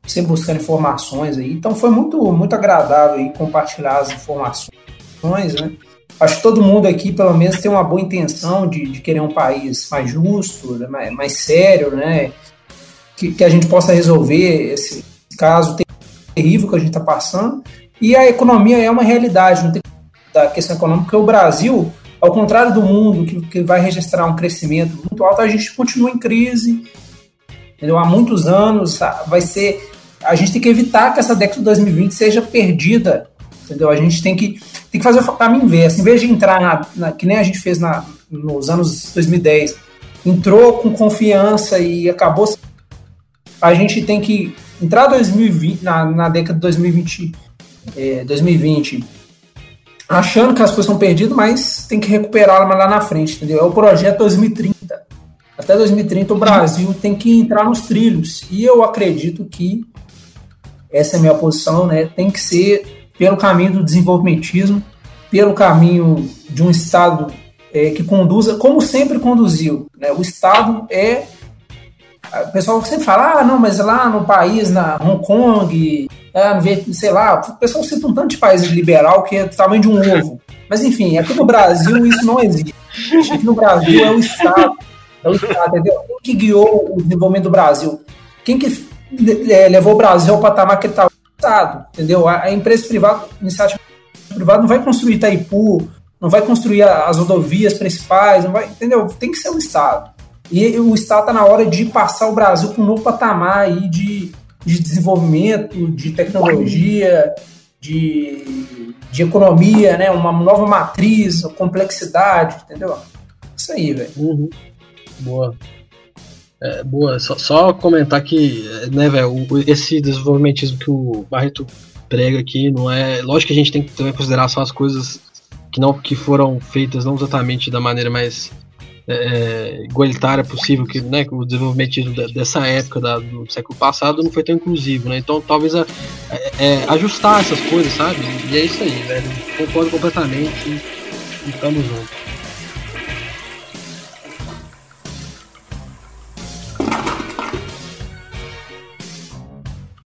sempre buscando informações aí. Então foi muito, muito agradável aí compartilhar as informações, né? Acho que todo mundo aqui, pelo menos, tem uma boa intenção de, de querer um país mais justo, né? mais, mais sério, né? Que, que a gente possa resolver esse caso terrível que a gente está passando. E a economia é uma realidade, não tem da questão econômica, porque o Brasil, ao contrário do mundo, que, que vai registrar um crescimento muito alto, a gente continua em crise, entendeu? Há muitos anos, vai ser. A gente tem que evitar que essa década de 2020 seja perdida, entendeu? A gente tem que, tem que fazer o caminho inverso. Em vez de entrar na, na, que nem a gente fez na, nos anos 2010, entrou com confiança e acabou. A gente tem que entrar 2020, na, na década de 2020, é, 2020 achando que as coisas estão perdidas, mas tem que recuperá-las lá na frente, entendeu? É o projeto 2030. Até 2030 o Brasil tem que entrar nos trilhos. E eu acredito que essa é a minha posição, né? Tem que ser pelo caminho do desenvolvimentismo, pelo caminho de um Estado é, que conduza, como sempre conduziu. Né? O Estado é. O pessoal sempre fala, ah, não, mas lá no país, na Hong Kong, ah, sei lá, o pessoal cita um tanto de país liberal que é do tamanho de um ovo. Mas enfim, aqui no Brasil isso não existe. Aqui no Brasil é o Estado. É o Estado, entendeu? Quem que guiou o desenvolvimento do Brasil? Quem que é, levou o Brasil ao patamar que ele está? O Estado, entendeu? A, a empresa privada, a iniciativa privada não vai construir Itaipu, não vai construir as rodovias principais, não vai, entendeu? Tem que ser o Estado. E o Estado está na hora de passar o Brasil para um novo patamar aí de de desenvolvimento, de tecnologia, de, de economia, né? Uma nova matriz, complexidade, entendeu? Isso aí, velho. Uhum. Boa. É, boa, só, só, comentar que, né, velho, esse desenvolvimentismo que o Barreto prega aqui não é. Lógico que a gente tem que também considerar só as coisas que não que foram feitas não exatamente da maneira mais é, é, igualitária possível, que né, o desenvolvimento dessa época da, do século passado não foi tão inclusivo, né? Então talvez a, é, é, ajustar essas coisas, sabe? E é isso aí, velho. Concordo completamente e, e tamo.